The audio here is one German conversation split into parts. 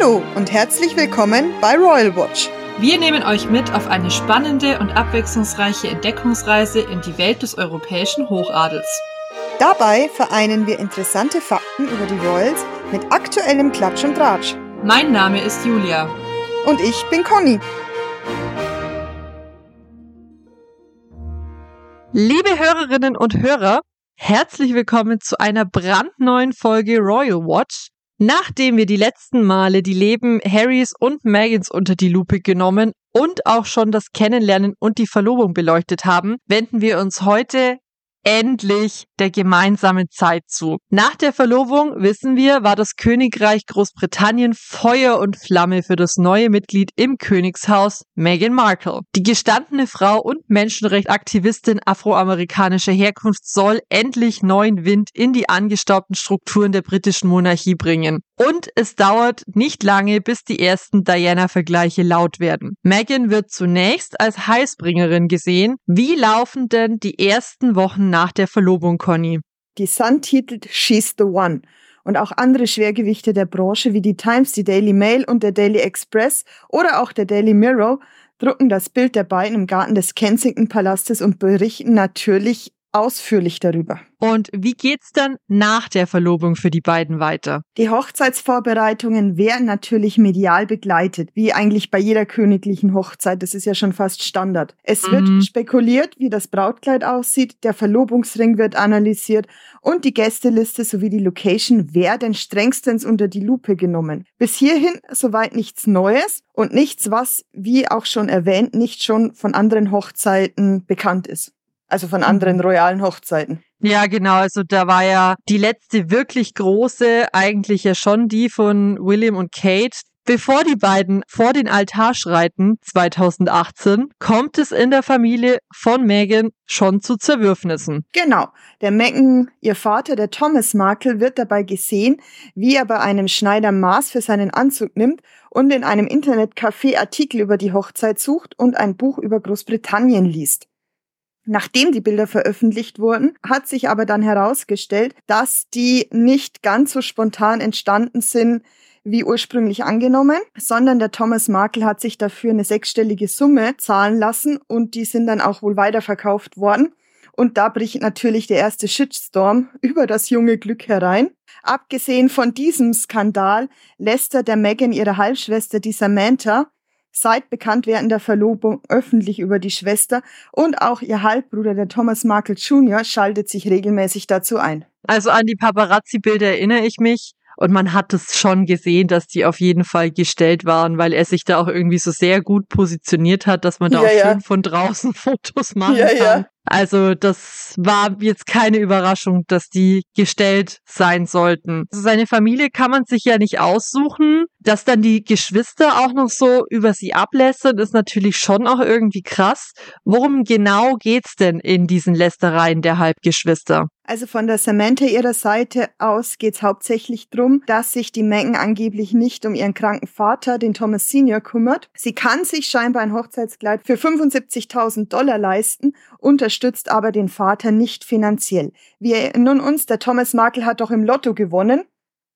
Hallo und herzlich willkommen bei Royal Watch. Wir nehmen euch mit auf eine spannende und abwechslungsreiche Entdeckungsreise in die Welt des europäischen Hochadels. Dabei vereinen wir interessante Fakten über die Royals mit aktuellem Klatsch und Tratsch. Mein Name ist Julia. Und ich bin Conny. Liebe Hörerinnen und Hörer, herzlich willkommen zu einer brandneuen Folge Royal Watch. Nachdem wir die letzten Male die Leben Harrys und Megans unter die Lupe genommen und auch schon das Kennenlernen und die Verlobung beleuchtet haben, wenden wir uns heute endlich der gemeinsamen Zeit zu. Nach der Verlobung, wissen wir, war das Königreich Großbritannien Feuer und Flamme für das neue Mitglied im Königshaus, Meghan Markle. Die gestandene Frau und Menschenrechtsaktivistin afroamerikanischer Herkunft soll endlich neuen Wind in die angestaubten Strukturen der britischen Monarchie bringen. Und es dauert nicht lange, bis die ersten Diana-Vergleiche laut werden. Meghan wird zunächst als Heißbringerin gesehen. Wie laufen denn die ersten Wochen nach der Verlobung, Conny? Die Sun titelt She's the One. Und auch andere Schwergewichte der Branche wie die Times, die Daily Mail und der Daily Express oder auch der Daily Mirror drucken das Bild der beiden im Garten des Kensington Palastes und berichten natürlich ausführlich darüber. Und wie geht's dann nach der Verlobung für die beiden weiter? Die Hochzeitsvorbereitungen werden natürlich medial begleitet, wie eigentlich bei jeder königlichen Hochzeit. Das ist ja schon fast Standard. Es mhm. wird spekuliert, wie das Brautkleid aussieht, der Verlobungsring wird analysiert und die Gästeliste sowie die Location werden strengstens unter die Lupe genommen. Bis hierhin soweit nichts Neues und nichts, was, wie auch schon erwähnt, nicht schon von anderen Hochzeiten bekannt ist. Also von anderen mhm. royalen Hochzeiten. Ja, genau. Also da war ja die letzte wirklich große, eigentlich ja schon die von William und Kate. Bevor die beiden vor den Altar schreiten, 2018, kommt es in der Familie von Meghan schon zu Zerwürfnissen. Genau. Der Meghan, ihr Vater, der Thomas Markle, wird dabei gesehen, wie er bei einem Schneider Maß für seinen Anzug nimmt und in einem Internetcafé Artikel über die Hochzeit sucht und ein Buch über Großbritannien liest. Nachdem die Bilder veröffentlicht wurden, hat sich aber dann herausgestellt, dass die nicht ganz so spontan entstanden sind, wie ursprünglich angenommen, sondern der Thomas Markle hat sich dafür eine sechsstellige Summe zahlen lassen und die sind dann auch wohl weiterverkauft worden. Und da bricht natürlich der erste Shitstorm über das junge Glück herein. Abgesehen von diesem Skandal lässt er der Megan ihre Halbschwester, die Samantha, seit Bekanntwerden der Verlobung öffentlich über die Schwester und auch ihr Halbbruder, der Thomas Markle Jr., schaltet sich regelmäßig dazu ein. Also an die Paparazzi-Bilder erinnere ich mich. Und man hat es schon gesehen, dass die auf jeden Fall gestellt waren, weil er sich da auch irgendwie so sehr gut positioniert hat, dass man da ja, auch ja. schön von draußen Fotos machen ja, kann. Also das war jetzt keine Überraschung, dass die gestellt sein sollten. Also seine Familie kann man sich ja nicht aussuchen. Dass dann die Geschwister auch noch so über sie ablästern, ist natürlich schon auch irgendwie krass. Worum genau geht's denn in diesen Lästereien der Halbgeschwister? Also von der Samantha ihrer Seite aus geht's hauptsächlich drum, dass sich die Megan angeblich nicht um ihren kranken Vater, den Thomas Senior, kümmert. Sie kann sich scheinbar ein Hochzeitskleid für 75.000 Dollar leisten, unterstützt aber den Vater nicht finanziell. Wir erinnern uns, der Thomas Markle hat doch im Lotto gewonnen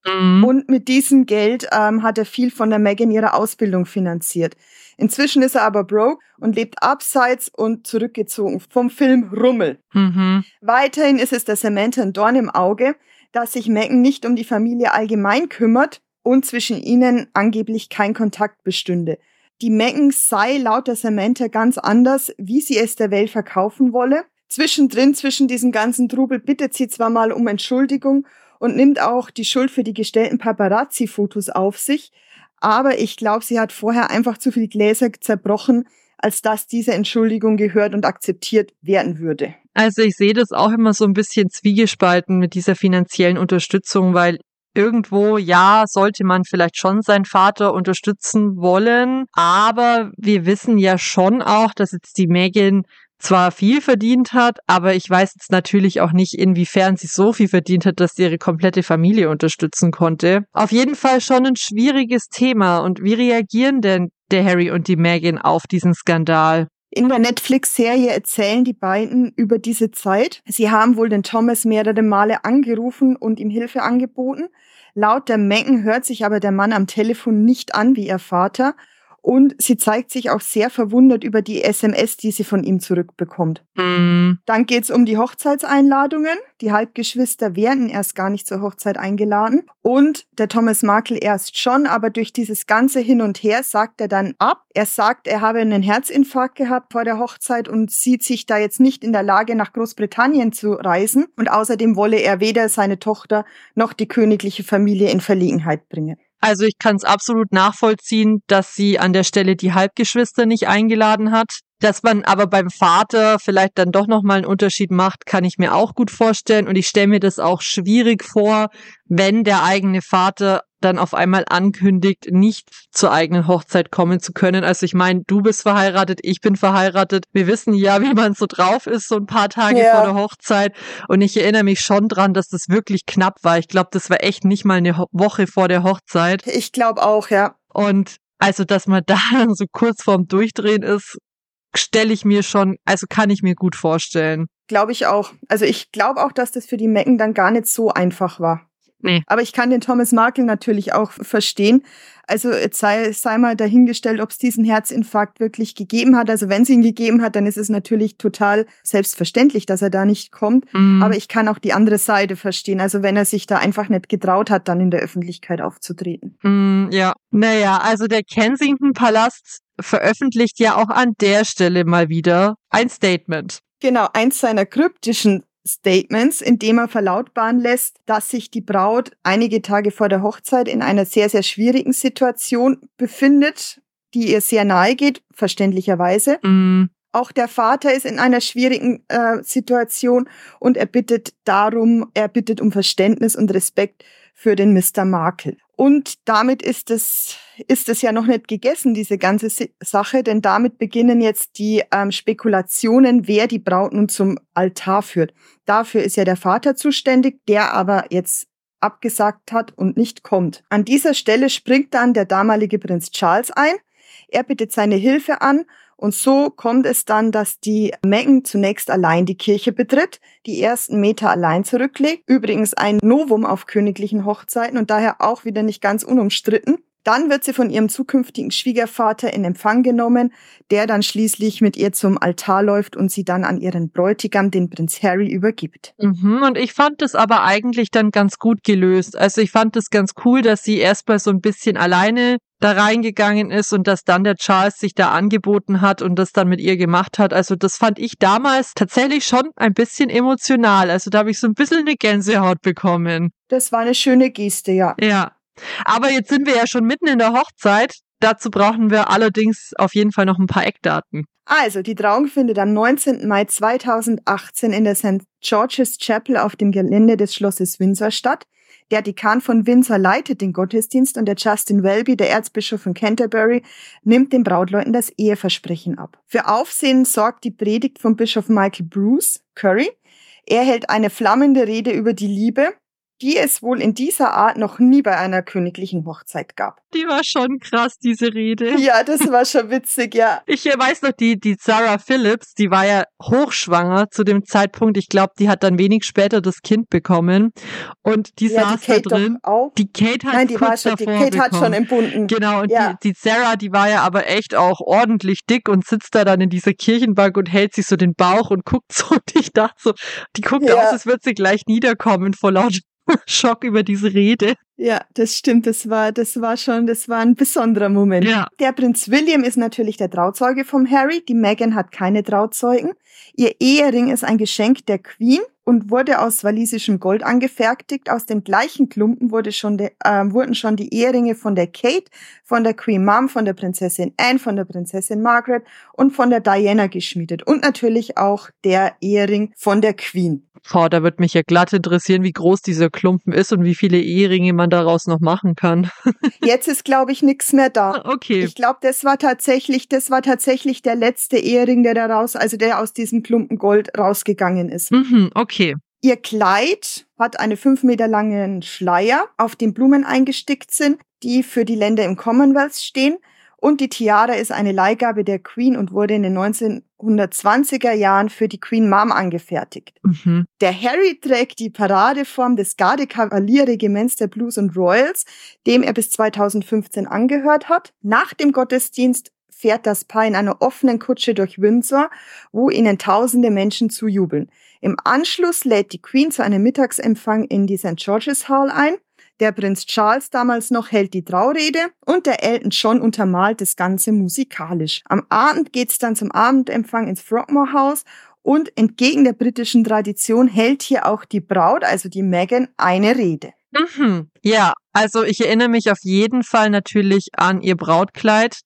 Mhm. Und mit diesem Geld ähm, hat er viel von der Megan ihre Ausbildung finanziert. Inzwischen ist er aber broke und lebt abseits und zurückgezogen vom Film Rummel. Mhm. Weiterhin ist es der Samantha ein Dorn im Auge, dass sich Megan nicht um die Familie allgemein kümmert und zwischen ihnen angeblich kein Kontakt bestünde. Die Megan sei laut der Samantha ganz anders, wie sie es der Welt verkaufen wolle. Zwischendrin, zwischen diesem ganzen Trubel, bittet sie zwar mal um Entschuldigung und nimmt auch die Schuld für die gestellten Paparazzi-Fotos auf sich. Aber ich glaube, sie hat vorher einfach zu viel Gläser zerbrochen, als dass diese Entschuldigung gehört und akzeptiert werden würde. Also ich sehe das auch immer so ein bisschen zwiegespalten mit dieser finanziellen Unterstützung, weil irgendwo, ja, sollte man vielleicht schon seinen Vater unterstützen wollen, aber wir wissen ja schon auch, dass jetzt die Megan zwar viel verdient hat, aber ich weiß jetzt natürlich auch nicht, inwiefern sie so viel verdient hat, dass sie ihre komplette Familie unterstützen konnte. Auf jeden Fall schon ein schwieriges Thema. Und wie reagieren denn der Harry und die Meghan auf diesen Skandal? In der Netflix-Serie erzählen die beiden über diese Zeit. Sie haben wohl den Thomas mehrere Male angerufen und ihm Hilfe angeboten. Laut der Megan hört sich aber der Mann am Telefon nicht an wie ihr Vater und sie zeigt sich auch sehr verwundert über die SMS, die sie von ihm zurückbekommt. Mm. Dann geht's um die Hochzeitseinladungen. Die Halbgeschwister werden erst gar nicht zur Hochzeit eingeladen. Und der Thomas Markle erst schon, aber durch dieses ganze Hin und Her sagt er dann ab. Er sagt, er habe einen Herzinfarkt gehabt vor der Hochzeit und sieht sich da jetzt nicht in der Lage, nach Großbritannien zu reisen. Und außerdem wolle er weder seine Tochter noch die königliche Familie in Verlegenheit bringen. Also ich kann es absolut nachvollziehen, dass sie an der Stelle die Halbgeschwister nicht eingeladen hat. Dass man aber beim Vater vielleicht dann doch nochmal einen Unterschied macht, kann ich mir auch gut vorstellen. Und ich stelle mir das auch schwierig vor, wenn der eigene Vater dann auf einmal ankündigt, nicht zur eigenen Hochzeit kommen zu können. Also ich meine, du bist verheiratet, ich bin verheiratet. Wir wissen ja, wie man so drauf ist, so ein paar Tage Ja. vor der Hochzeit. Und ich erinnere mich schon dran, dass das wirklich knapp war. Ich glaube, das war echt nicht mal eine Woche vor der Hochzeit. Ich glaube auch, ja. Und also, dass man da dann so kurz vorm Durchdrehen ist, stelle ich mir schon, also kann ich mir gut vorstellen. Glaube ich auch. Also ich glaube auch, dass das für die Mecken dann gar nicht so einfach war. Nee. Aber ich kann den Thomas Markle natürlich auch verstehen. Also sei, sei mal dahingestellt, ob es diesen Herzinfarkt wirklich gegeben hat. Also wenn es ihn gegeben hat, dann ist es natürlich total selbstverständlich, dass er da nicht kommt. Mhm. Aber ich kann auch die andere Seite verstehen. Also wenn er sich da einfach nicht getraut hat, dann in der Öffentlichkeit aufzutreten. Mm, ja, naja, also der Kensington Palast veröffentlicht ja auch an der Stelle mal wieder ein Statement. Genau, eins seiner kryptischen Statements, in dem er verlautbaren lässt, dass sich die Braut einige Tage vor der Hochzeit in einer sehr, sehr schwierigen Situation befindet, die ihr sehr nahe geht, verständlicherweise. Mm, Auch der Vater ist in einer schwierigen äh, Situation und er bittet darum, er bittet um Verständnis und Respekt für den Mr. Markle. Und damit ist es, ist es ja noch nicht gegessen, diese ganze Sache, denn damit beginnen jetzt die ähm, Spekulationen, wer die Braut nun zum Altar führt. Dafür ist ja der Vater zuständig, der aber jetzt abgesagt hat und nicht kommt. An dieser Stelle springt dann der damalige Prinz Charles ein. Er bittet seine Hilfe an und so kommt es dann, dass die Megan zunächst allein die Kirche betritt, die ersten Meter allein zurücklegt. Übrigens ein Novum auf königlichen Hochzeiten und daher auch wieder nicht ganz unumstritten. Dann wird sie von ihrem zukünftigen Schwiegervater in Empfang genommen, der dann schließlich mit ihr zum Altar läuft und sie dann an ihren Bräutigam, den Prinz Harry, übergibt. Mhm, und ich fand das aber eigentlich dann ganz gut gelöst. Also ich fand es ganz cool, dass sie erstmal so ein bisschen alleine da reingegangen ist und dass dann der Charles sich da angeboten hat und das dann mit ihr gemacht hat. Also das fand ich damals tatsächlich schon ein bisschen emotional. Also da habe ich so ein bisschen eine Gänsehaut bekommen. Das war eine schöne Geste, ja. Ja. Aber jetzt sind wir ja schon mitten in der Hochzeit. Dazu brauchen wir allerdings auf jeden Fall noch ein paar Eckdaten. Also, die Trauung findet am 19. Mai 2018 in der St. George's Chapel auf dem Gelände des Schlosses Windsor statt. Der Dekan von Windsor leitet den Gottesdienst und der Justin Welby, der Erzbischof von Canterbury, nimmt den Brautleuten das Eheversprechen ab. Für Aufsehen sorgt die Predigt von Bischof Michael Bruce Curry. Er hält eine flammende Rede über die Liebe, die es wohl in dieser Art noch nie bei einer königlichen Hochzeit gab. Die war schon krass, diese Rede. Ja, das war schon witzig, ja. Ich äh, weiß noch, die, die Sarah Phillips, die war ja hochschwanger zu dem Zeitpunkt. Ich glaube, die hat dann wenig später das Kind bekommen. Und die ja, saß die Kate da drin. auch. Die Kate hat Nein, die war kurz schon, die Kate hat schon bekommen. entbunden. Genau, und Ja. die, die Sarah, die war ja aber echt auch ordentlich dick und sitzt da dann in dieser Kirchenbank und hält sich so den Bauch und guckt so. Und ich dachte so, die guckt Ja. aus, als würde sie gleich niederkommen vor lauter Schock über diese Rede. Ja, das stimmt. Das war, das war schon, das war ein besonderer Moment. Ja. Der Prinz William ist natürlich der Trauzeuge vom Harry. Die Meghan hat keine Trauzeugen. Ihr Ehering ist ein Geschenk der Queen und wurde aus walisischem Gold angefertigt. Aus dem gleichen Klumpen wurde schon de, äh, wurden schon die Eheringe von der Kate, von der Queen Mom, von der Prinzessin Anne, von der Prinzessin Margaret und von der Diana geschmiedet. Und natürlich auch der Ehering von der Queen. Boah, da wird mich ja glatt interessieren, wie groß dieser Klumpen ist und wie viele Eheringe man daraus noch machen kann. Jetzt ist, glaube ich, nichts mehr da. Okay. Ich glaube, das war tatsächlich, das war tatsächlich der letzte Ehering, der da raus, also der aus diesem Klumpen Gold rausgegangen ist. Mhm, okay. Ihr Kleid hat einen fünf Meter langen Schleier, auf dem Blumen eingestickt sind, die für die Länder im Commonwealth stehen. Und die Tiara ist eine Leihgabe der Queen und wurde in den 1920er Jahren für die Queen Mom angefertigt. Mhm. Der Harry trägt die Paradeform des Garde-Kavalierregiments der Blues und Royals, dem er bis 2015 angehört hat. Nach dem Gottesdienst fährt das Paar in einer offenen Kutsche durch Windsor, wo ihnen tausende Menschen zujubeln. Im Anschluss lädt die Queen zu einem Mittagsempfang in die St. George's Hall ein. Der Prinz Charles damals noch hält die Traurede und der Elton John untermalt das Ganze musikalisch. Am Abend geht's dann zum Abendempfang ins Frogmore House und entgegen der britischen Tradition hält hier auch die Braut, also die Meghan, eine Rede. Mhm. Ja, also ich erinnere mich auf jeden Fall natürlich an ihr Brautkleid.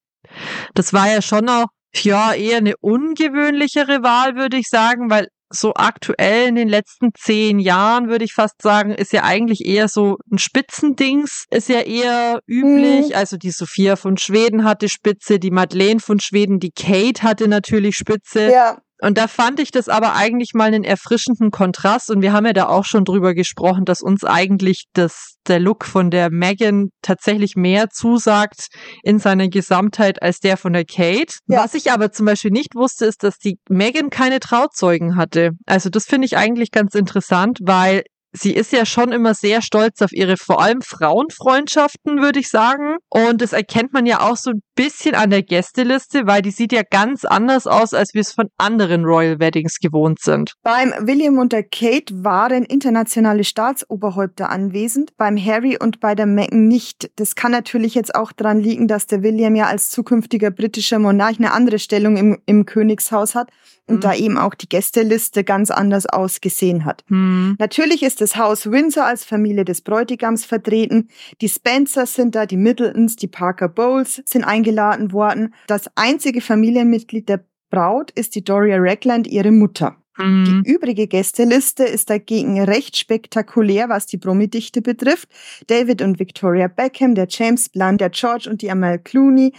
Das war ja schon auch ja, eher eine ungewöhnlichere Wahl, würde ich sagen, weil so aktuell in den letzten zehn Jahren, würde ich fast sagen, ist ja eigentlich eher so ein Spitzendings, ist ja eher üblich. Mhm. Also die Sophia von Schweden hatte Spitze, die Madeleine von Schweden, die Kate hatte natürlich Spitze. Ja. Und da fand ich das aber eigentlich mal einen erfrischenden Kontrast. Und wir haben ja da auch schon drüber gesprochen, dass uns eigentlich das, der Look von der Megan tatsächlich mehr zusagt in seiner Gesamtheit als der von der Kate. Ja. Was ich aber zum Beispiel nicht wusste, ist, dass die Megan keine Trauzeugen hatte. Also das finde ich eigentlich ganz interessant, weil sie ist ja schon immer sehr stolz auf ihre vor allem Frauenfreundschaften, würde ich sagen. Und das erkennt man ja auch so ein bisschen an der Gästeliste, weil die sieht ja ganz anders aus, als wir es von anderen Royal Weddings gewohnt sind. Beim William und der Kate waren internationale Staatsoberhäupter anwesend, beim Harry und bei der Meghan nicht. Das kann natürlich jetzt auch daran liegen, dass der William ja als zukünftiger britischer Monarch eine andere Stellung im, im Königshaus hat und mhm. da eben auch die Gästeliste ganz anders ausgesehen hat. Mhm. Natürlich ist das Haus Windsor als Familie des Bräutigams vertreten. Die Spencers sind da, die Middletons, die Parker Bowles sind eingeladen worden. Das einzige Familienmitglied der Braut ist die Doria Ragland, ihre Mutter. Mhm. Die übrige Gästeliste ist dagegen recht spektakulär, was die Promi-Dichte betrifft. David und Victoria Beckham, der James Blunt, der George und die Amal Clooney,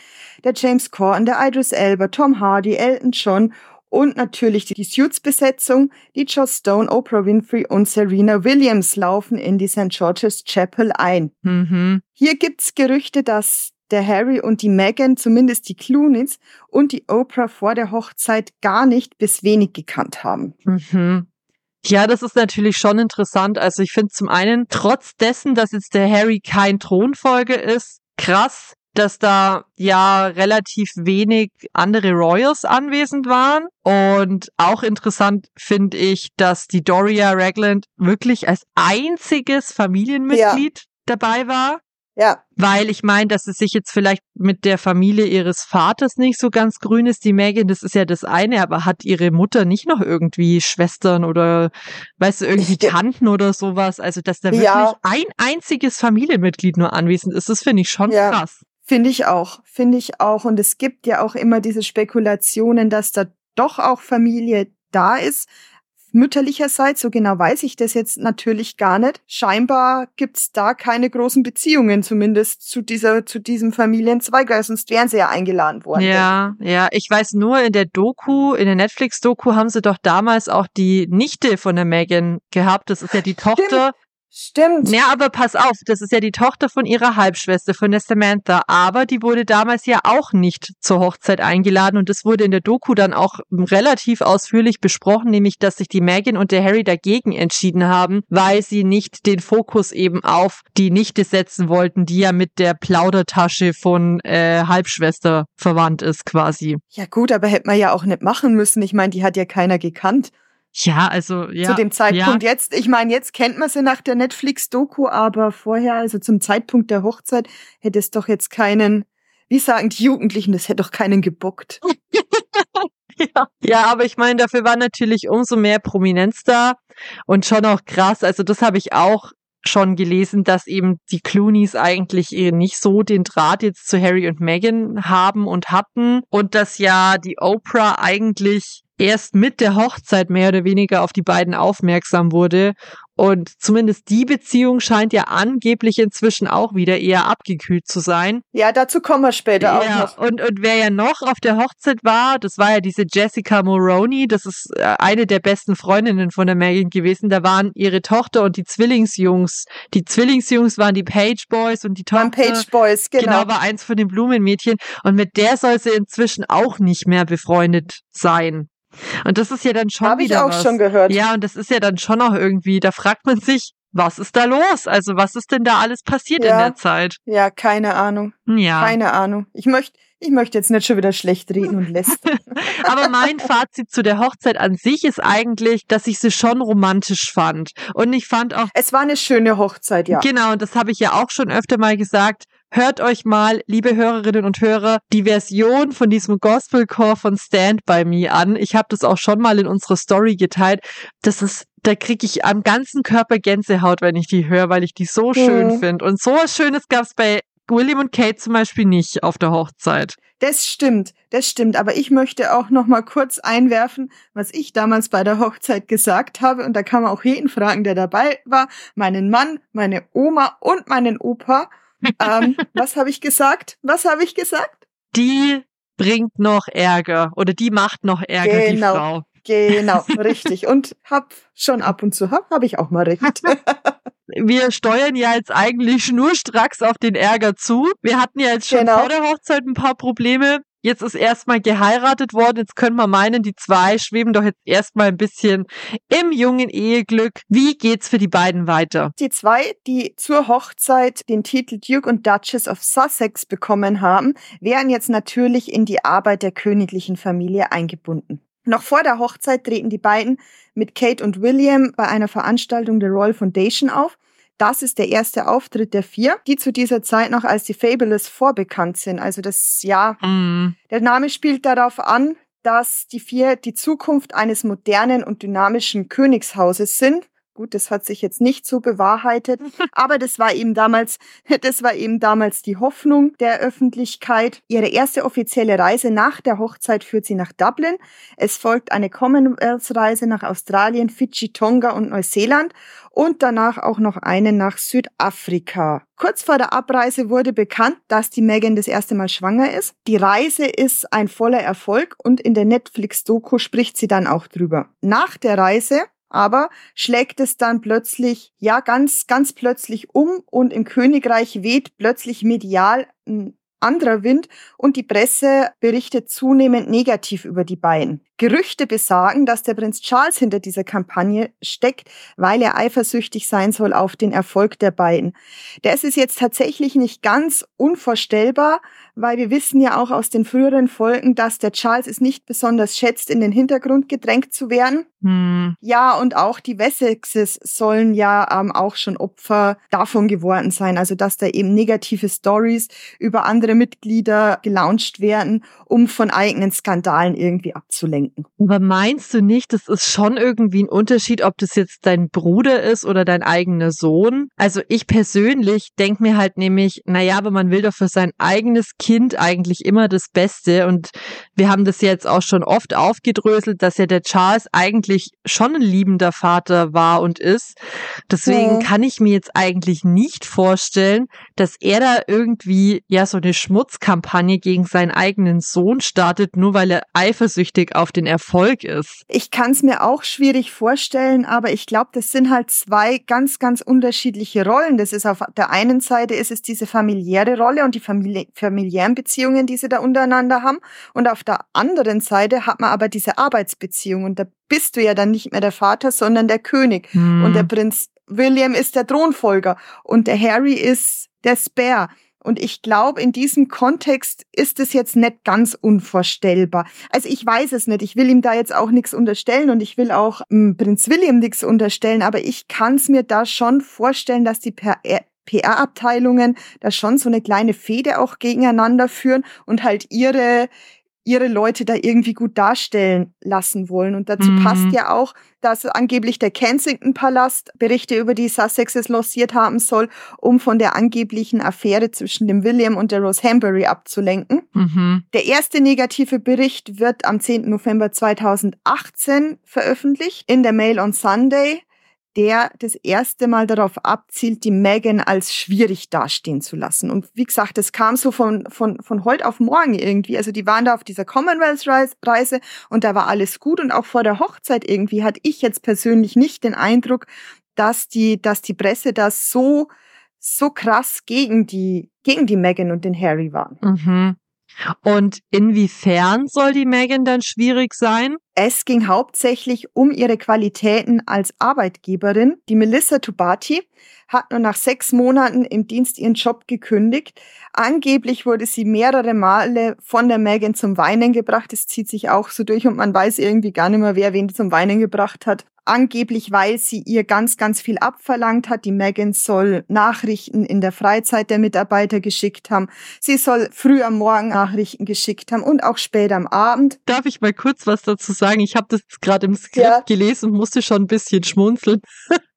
der James Corden, der Idris Elba, Tom Hardy, Elton John und natürlich die Suits-Besetzung, die Joss Stone, Oprah Winfrey und Serena Williams laufen in die St. George's Chapel ein. Mhm. Hier gibt's Gerüchte, dass der Harry und die Meghan, zumindest die Clooneys und die Oprah vor der Hochzeit gar nicht bis wenig gekannt haben. Mhm. Ja, das ist natürlich schon interessant. Also ich finde zum einen, trotz dessen, dass jetzt der Harry kein Thronfolger ist, krass, dass da ja relativ wenig andere Royals anwesend waren. Und auch interessant finde ich, dass die Doria Ragland wirklich als einziges Familienmitglied ja. dabei war. Ja. Weil ich meine, dass es sich jetzt vielleicht mit der Familie ihres Vaters nicht so ganz grün ist. Die Megan, das ist ja das eine, aber hat ihre Mutter nicht noch irgendwie Schwestern oder, weißt du, irgendwie ich, Tanten oder sowas? Also, dass da wirklich ja. ein einziges Familienmitglied nur anwesend ist, das finde ich schon ja. krass. Finde ich auch, finde ich auch. Und es gibt ja auch immer diese Spekulationen, dass da doch auch Familie da ist. Mütterlicherseits, so genau weiß ich das jetzt natürlich gar nicht. Scheinbar gibt's da keine großen Beziehungen, zumindest zu dieser, zu diesem Familienzweig, weil sonst wären sie ja eingeladen worden. Ja, ja. Ich weiß nur, in der Doku, in der Netflix-Doku haben sie doch damals auch die Nichte von der Megan gehabt. Das ist ja die Tochter Stimmt. Ja, aber pass auf, das ist ja die Tochter von ihrer Halbschwester, von der Samantha. Aber die wurde damals ja auch nicht zur Hochzeit eingeladen und das wurde in der Doku dann auch relativ ausführlich besprochen, nämlich, dass sich die Megan und der Harry dagegen entschieden haben, weil sie nicht den Fokus eben auf die Nichte setzen wollten, die ja mit der Plaudertasche von äh, Halbschwester verwandt ist quasi. Ja gut, aber hätte man ja auch nicht machen müssen. Ich meine, die hat ja keiner gekannt. Ja, also ja. Zu dem Zeitpunkt ja. jetzt, ich meine, jetzt kennt man sie nach der Netflix-Doku, aber vorher, also zum Zeitpunkt der Hochzeit, hätte es doch jetzt keinen, wie sagen die Jugendlichen, das hätte doch keinen gebockt. ja. ja, aber ich meine, dafür war natürlich umso mehr Prominenz da und schon auch krass. Also das habe ich auch schon gelesen, dass eben die Clooney's eigentlich nicht so den Draht jetzt zu Harry und Meghan haben und hatten und dass ja die Oprah eigentlich erst mit der Hochzeit mehr oder weniger auf die beiden aufmerksam wurde Und zumindest die Beziehung scheint ja angeblich inzwischen auch wieder eher abgekühlt zu sein. Ja, dazu kommen wir später ja, auch noch. Und, und wer ja noch auf der Hochzeit war, das war ja diese Jessica Moroney. Das ist äh, eine der besten Freundinnen von der Megan gewesen. Da waren ihre Tochter und die Zwillingsjungs. Die Zwillingsjungs waren die Page Boys und die Tochter. Waren Page Boys, genau. Genau, war eins von den Blumenmädchen. Und mit der soll sie inzwischen auch nicht mehr befreundet sein. Und das ist ja dann schon Hab wieder ich auch was. schon gehört. Ja, und das ist ja dann schon auch irgendwie, da fragt man sich, was ist da los? Also was ist denn da alles passiert Ja. in der Zeit? Ja, keine Ahnung. Ja. Keine Ahnung. Ich möchte ich möchte jetzt nicht schon wieder schlecht reden und lästern. Aber mein Fazit zu der Hochzeit an sich ist eigentlich, dass ich sie schon romantisch fand. Und ich fand auch, es war eine schöne Hochzeit, ja. genau, und das habe ich ja auch schon öfter mal gesagt, hört euch mal, liebe Hörerinnen und Hörer, die Version von diesem Gospelchor von Stand By Me an. Ich habe das auch schon mal in unserer Story geteilt. Das ist da kriege ich am ganzen Körper Gänsehaut, wenn ich die höre, weil ich die so schön Mhm. finde. Und so was Schönes gab's bei William und Kate zum Beispiel nicht auf der Hochzeit. Das stimmt, das stimmt. Aber ich möchte auch noch mal kurz einwerfen, was ich damals bei der Hochzeit gesagt habe. Und da kann man auch jeden fragen, der dabei war. Meinen Mann, meine Oma und meinen Opa. Ähm, was habe ich gesagt? Was habe ich gesagt? Die bringt noch Ärger oder die macht noch Ärger, die Genau. Frau. Genau, richtig. Und hab schon ab und zu, hab, hab ich auch mal recht. wir steuern ja jetzt eigentlich schnurstracks auf den Ärger zu. Wir hatten ja jetzt schon Genau. vor der Hochzeit ein paar Probleme. Jetzt ist erstmal geheiratet worden. Jetzt können wir meinen, die zwei schweben doch jetzt erstmal ein bisschen im jungen Eheglück. Wie geht's für die beiden weiter? Die zwei, die zur Hochzeit den Titel Duke und Duchess of Sussex bekommen haben, wären jetzt natürlich in die Arbeit der königlichen Familie eingebunden. Noch vor der Hochzeit treten die beiden mit Kate und William bei einer Veranstaltung der Royal Foundation auf. Das ist der erste Auftritt der vier, die zu dieser Zeit noch als die Fabulous vorbekannt sind. Also das, ja, Mm, der Name spielt darauf an, dass die vier die Zukunft eines modernen und dynamischen Königshauses sind. Gut, das hat sich jetzt nicht so bewahrheitet, aber das war eben damals, das war eben damals die Hoffnung der Öffentlichkeit. Ihre erste offizielle Reise nach der Hochzeit führt sie nach Dublin. Es folgt eine Commonwealth-Reise nach Australien, Fidschi, Tonga und Neuseeland und danach auch noch eine nach Südafrika. Kurz vor der Abreise wurde bekannt, dass die Megan das erste Mal schwanger ist. Die Reise ist ein voller Erfolg und in der Netflix-Doku spricht sie dann auch drüber. Nach der Reise aber schlägt es dann plötzlich, ja, ganz, ganz plötzlich um und im Königreich weht plötzlich medial ein anderer Wind und die Presse berichtet zunehmend negativ über die beiden. Gerüchte besagen, dass der Prinz Charles hinter dieser Kampagne steckt, weil er eifersüchtig sein soll auf den Erfolg der beiden. Das ist jetzt tatsächlich nicht ganz unvorstellbar, weil wir wissen ja auch aus den früheren Folgen, dass der Charles es nicht besonders schätzt, in den Hintergrund gedrängt zu werden. hm. Ja, und auch die Wessexes sollen ja ähm, auch schon Opfer davon geworden sein. Also, dass da eben negative Stories über andere Mitglieder gelauncht werden, um von eigenen Skandalen irgendwie abzulenken. Aber meinst du nicht, das ist schon irgendwie ein Unterschied, ob das jetzt dein Bruder ist oder dein eigener Sohn? Also ich persönlich denke mir halt nämlich, naja, aber man will doch für sein eigenes Kind eigentlich immer das Beste. Und wir haben das jetzt auch schon oft aufgedröselt, dass ja der Charles eigentlich schon ein liebender Vater war und ist. Deswegen Hm. kann ich mir jetzt eigentlich nicht vorstellen, dass er da irgendwie ja so eine Schmutzkampagne gegen seinen eigenen Sohn startet, nur weil er eifersüchtig auf den Erfolg ist. Ich kann es mir auch schwierig vorstellen, aber ich glaube, das sind halt zwei ganz, ganz unterschiedliche Rollen. Das ist auf der einen Seite ist es diese familiäre Rolle und die Famili familiären Beziehungen, die sie da untereinander haben. Und auf der anderen Seite hat man aber diese Arbeitsbeziehung und da bist du ja dann nicht mehr der Vater, sondern der König. Hm. Und der Prinz William ist der Thronfolger und der Harry ist der Spare. Und ich glaube, in diesem Kontext ist es jetzt nicht ganz unvorstellbar. Also ich weiß es nicht. Ich will ihm da jetzt auch nichts unterstellen und ich will auch ähm, Prinz William nichts unterstellen, aber ich kann es mir da schon vorstellen, dass die PR PR-Abteilungen da schon so eine kleine Fehde auch gegeneinander führen und halt ihre ihre Leute da irgendwie gut darstellen lassen wollen. Und dazu Mhm. passt ja auch, dass angeblich der Kensington-Palast Berichte über die Sussexes lossiert haben soll, um von der angeblichen Affäre zwischen dem William und der Rose Hambury abzulenken. Mhm. Der erste negative Bericht wird am 10. November 2018 veröffentlicht in der Mail on Sunday. Der das erste Mal darauf abzielt, die Megan als schwierig dastehen zu lassen. Und wie gesagt, das kam so von, von, von heute auf morgen irgendwie. Also die waren da auf dieser Commonwealth-Reise und da war alles gut. Und auch vor der Hochzeit irgendwie hatte ich jetzt persönlich nicht den Eindruck, dass die, dass die Presse das so, so krass gegen die, gegen die Megan und den Harry war. Mhm. Und inwiefern soll die Megan dann schwierig sein? Es ging hauptsächlich um ihre Qualitäten als Arbeitgeberin. Die Melissa Tubati hat nur nach sechs Monaten im Dienst ihren Job gekündigt. Angeblich wurde sie mehrere Male von der Megan zum Weinen gebracht. Es zieht sich auch so durch und man weiß irgendwie gar nicht mehr, wer wen zum Weinen gebracht hat angeblich, weil sie ihr ganz, ganz viel abverlangt hat. Die Megan soll Nachrichten in der Freizeit der Mitarbeiter geschickt haben. Sie soll früh am Morgen Nachrichten geschickt haben und auch später am Abend. Darf ich mal kurz was dazu sagen? Ich habe das gerade im Skript ja. gelesen und musste schon ein bisschen schmunzeln.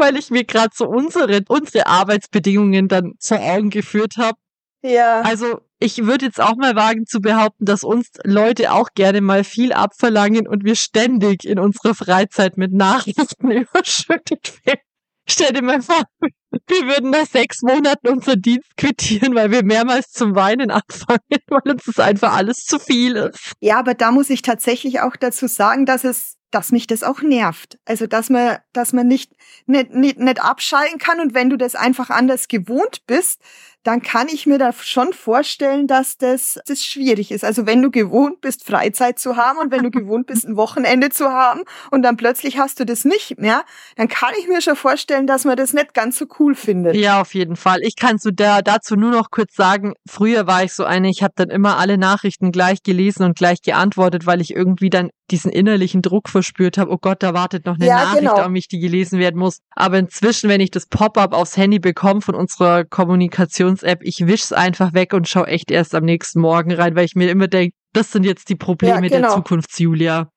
weil ich mir gerade so unsere, unsere Arbeitsbedingungen dann vor Augen geführt habe. Ja. Also ich würde jetzt auch mal wagen zu behaupten, dass uns Leute auch gerne mal viel abverlangen und wir ständig in unserer Freizeit mit Nachrichten überschüttet werden. Stell dir mal vor, wir würden nach sechs Monaten unseren Dienst quittieren, weil wir mehrmals zum Weinen anfangen, weil uns das einfach alles zu viel ist. Ja, aber da muss ich tatsächlich auch dazu sagen, dass es dass mich das auch nervt. Also, dass man, dass man nicht, nicht, nicht, nicht abschalten kann und wenn du das einfach anders gewohnt bist, dann kann ich mir da schon vorstellen, dass das, das schwierig ist. Also wenn du gewohnt bist, Freizeit zu haben und wenn du gewohnt bist, ein Wochenende zu haben und dann plötzlich hast du das nicht mehr, dann kann ich mir schon vorstellen, dass man das nicht ganz so cool findet. Ja, auf jeden Fall. Ich kann zu da, dazu nur noch kurz sagen, früher war ich so eine, ich habe dann immer alle Nachrichten gleich gelesen und gleich geantwortet, weil ich irgendwie dann diesen innerlichen Druck verspürt habe, oh Gott, da wartet noch eine ja, Nachricht genau. auf mich, die gelesen werden muss. Aber inzwischen, wenn ich das Pop-up aufs Handy bekomme von unserer Kommunikations-App, ich wisch's einfach weg und schaue echt erst am nächsten Morgen rein, weil ich mir immer denke, das sind jetzt die Probleme ja, genau. der Zukunft, Julia.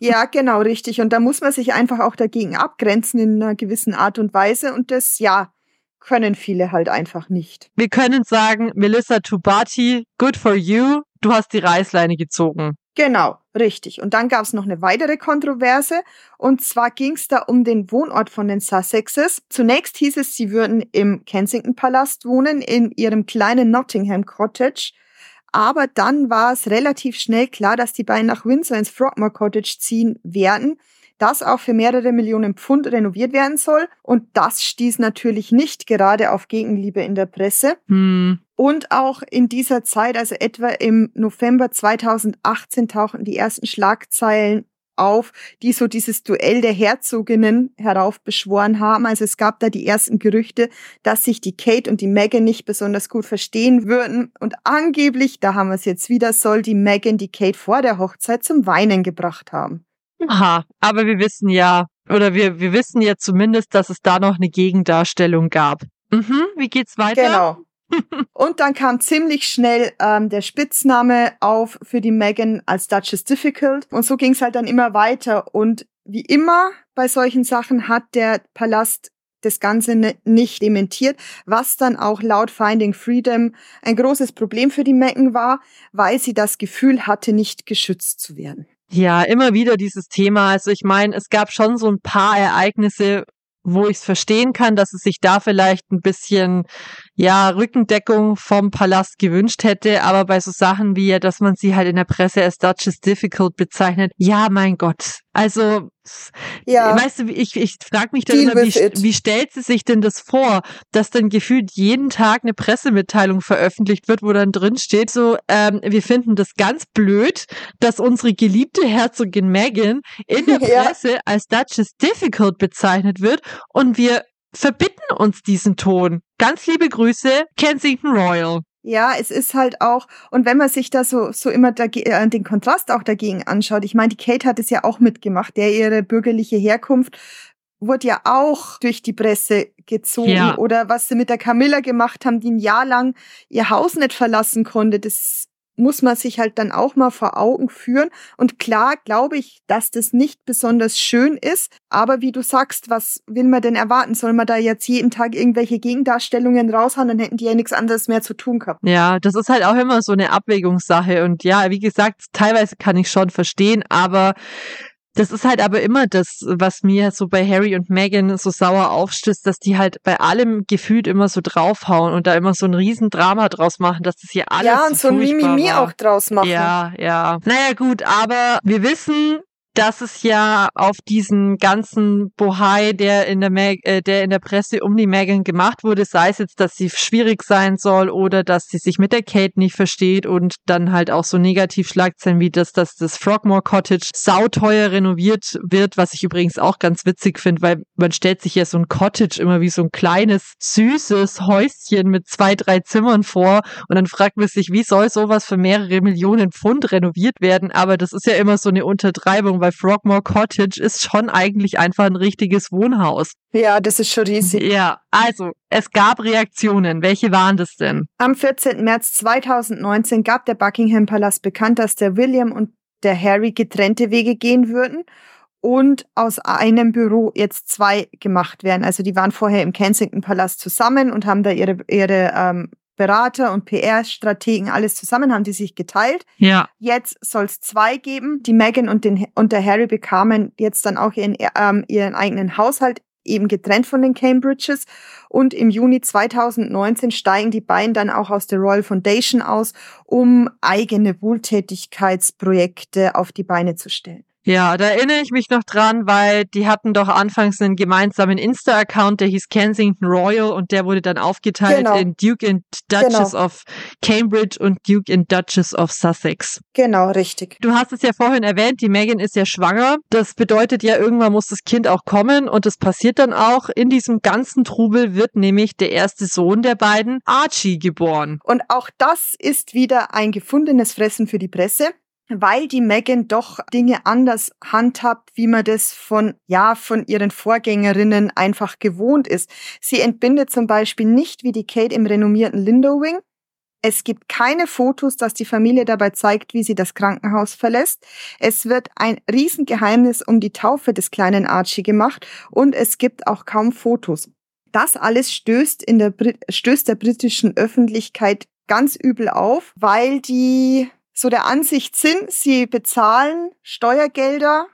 Ja, genau, richtig. Und da muss man sich einfach auch dagegen abgrenzen in einer gewissen Art und Weise. Und das, ja, können viele halt einfach nicht. Wir können sagen, Melissa Tubati, good for you. Du hast die Reißleine gezogen. Genau, richtig. Und dann gab es noch eine weitere Kontroverse. Und zwar ging es da um den Wohnort von den Sussexes. Zunächst hieß es, sie würden im Kensington Palast wohnen, in ihrem kleinen Nottingham Cottage. Aber dann war es relativ schnell klar, dass die beiden nach Windsor ins Frogmore Cottage ziehen werden das auch für mehrere Millionen Pfund renoviert werden soll. Und das stieß natürlich nicht gerade auf Gegenliebe in der Presse. Hm. Und auch in dieser Zeit, also etwa im November 2018, tauchten die ersten Schlagzeilen auf, die so dieses Duell der Herzoginnen heraufbeschworen haben. Also es gab da die ersten Gerüchte, dass sich die Kate und die Megan nicht besonders gut verstehen würden. Und angeblich, da haben wir es jetzt wieder, soll die Megan die Kate vor der Hochzeit zum Weinen gebracht haben. Aha, aber wir wissen ja, oder wir, wir wissen ja zumindest, dass es da noch eine Gegendarstellung gab. Mhm, wie geht's weiter? Genau. Und dann kam ziemlich schnell ähm, der Spitzname auf für die Megan als Duchess Difficult. Und so ging es halt dann immer weiter. Und wie immer bei solchen Sachen hat der Palast das Ganze nicht dementiert, was dann auch laut Finding Freedom ein großes Problem für die Megan war, weil sie das Gefühl hatte, nicht geschützt zu werden. Ja, immer wieder dieses Thema. Also ich meine, es gab schon so ein paar Ereignisse, wo ich es verstehen kann, dass es sich da vielleicht ein bisschen ja Rückendeckung vom Palast gewünscht hätte, aber bei so Sachen wie ja, dass man sie halt in der Presse als Duchess difficult bezeichnet, ja, mein Gott. Also ja. Weißt du, ich, ich frage mich dann immer, wie, wie stellt sie sich denn das vor, dass dann gefühlt jeden Tag eine Pressemitteilung veröffentlicht wird, wo dann drin steht, so, ähm, wir finden das ganz blöd, dass unsere geliebte Herzogin Meghan in der Presse ja. als Duchess Difficult bezeichnet wird und wir verbitten uns diesen Ton. Ganz liebe Grüße, Kensington Royal. Ja, es ist halt auch, und wenn man sich da so, so immer äh, den Kontrast auch dagegen anschaut, ich meine, die Kate hat es ja auch mitgemacht, der ihre bürgerliche Herkunft wurde ja auch durch die Presse gezogen. Ja. Oder was sie mit der Camilla gemacht haben, die ein Jahr lang ihr Haus nicht verlassen konnte, das muss man sich halt dann auch mal vor Augen führen. Und klar glaube ich, dass das nicht besonders schön ist. Aber wie du sagst, was will man denn erwarten? Soll man da jetzt jeden Tag irgendwelche Gegendarstellungen raushauen? Dann hätten die ja nichts anderes mehr zu tun gehabt. Ja, das ist halt auch immer so eine Abwägungssache. Und ja, wie gesagt, teilweise kann ich schon verstehen, aber Das ist halt aber immer das, was mir so bei Harry und Meghan so sauer aufstößt, dass die halt bei allem gefühlt immer so draufhauen und da immer so ein Riesendrama draus machen, dass das hier alles Ja, und so ein Mimimi war. auch draus machen. Ja, ja. Naja, gut, aber wir wissen, dass es ja auf diesen ganzen Bohai, der in der, äh, der in der Presse um die Megan gemacht wurde, sei es jetzt, dass sie schwierig sein soll oder dass sie sich mit der Kate nicht versteht und dann halt auch so negativ Schlagzeilen wie das, dass das Frogmore Cottage sauteuer renoviert wird, was ich übrigens auch ganz witzig finde, weil man stellt sich ja so ein Cottage immer wie so ein kleines, süßes Häuschen mit zwei, drei Zimmern vor und dann fragt man sich, wie soll sowas für mehrere Millionen Pfund renoviert werden? Aber das ist ja immer so eine Untertreibung, weil Frogmore Cottage ist schon eigentlich einfach ein richtiges Wohnhaus. Ja, das ist schon riesig. Ja, also es gab Reaktionen. Welche waren das denn? Am 14. März 2019 gab der Buckingham Palast bekannt, dass der William und der Harry getrennte Wege gehen würden und aus einem Büro jetzt zwei gemacht werden. Also die waren vorher im Kensington Palast zusammen und haben da ihre, ihre ähm, Berater und PR-Strategen, alles zusammen, haben die sich geteilt. Ja. Jetzt soll es zwei geben. Die Meghan und, den, und der Harry bekamen jetzt dann auch ihren, ähm, ihren eigenen Haushalt, eben getrennt von den Cambridges. Und im Juni 2019 steigen die beiden dann auch aus der Royal Foundation aus, um eigene Wohltätigkeitsprojekte auf die Beine zu stellen. Ja, da erinnere ich mich noch dran, weil die hatten doch anfangs einen gemeinsamen Insta-Account, der hieß Kensington Royal und der wurde dann aufgeteilt Genau. in Duke and Duchess Genau. of Cambridge und Duke and Duchess of Sussex. Genau, richtig. Du hast es ja vorhin erwähnt, die Megan ist ja schwanger. Das bedeutet ja, irgendwann muss das Kind auch kommen und das passiert dann auch. In diesem ganzen Trubel wird nämlich der erste Sohn der beiden, Archie, geboren. Und auch das ist wieder ein gefundenes Fressen für die Presse, weil die Megan doch Dinge anders handhabt, wie man das von, ja, von ihren Vorgängerinnen einfach gewohnt ist. Sie entbindet zum Beispiel nicht wie die Kate im renommierten Lindowing. Es gibt keine Fotos, dass die Familie dabei zeigt, wie sie das Krankenhaus verlässt. Es wird ein Riesengeheimnis um die Taufe des kleinen Archie gemacht und es gibt auch kaum Fotos. Das alles stößt, in der, stößt der britischen Öffentlichkeit ganz übel auf, weil die so der Ansicht sind, sie bezahlen Steuergelder,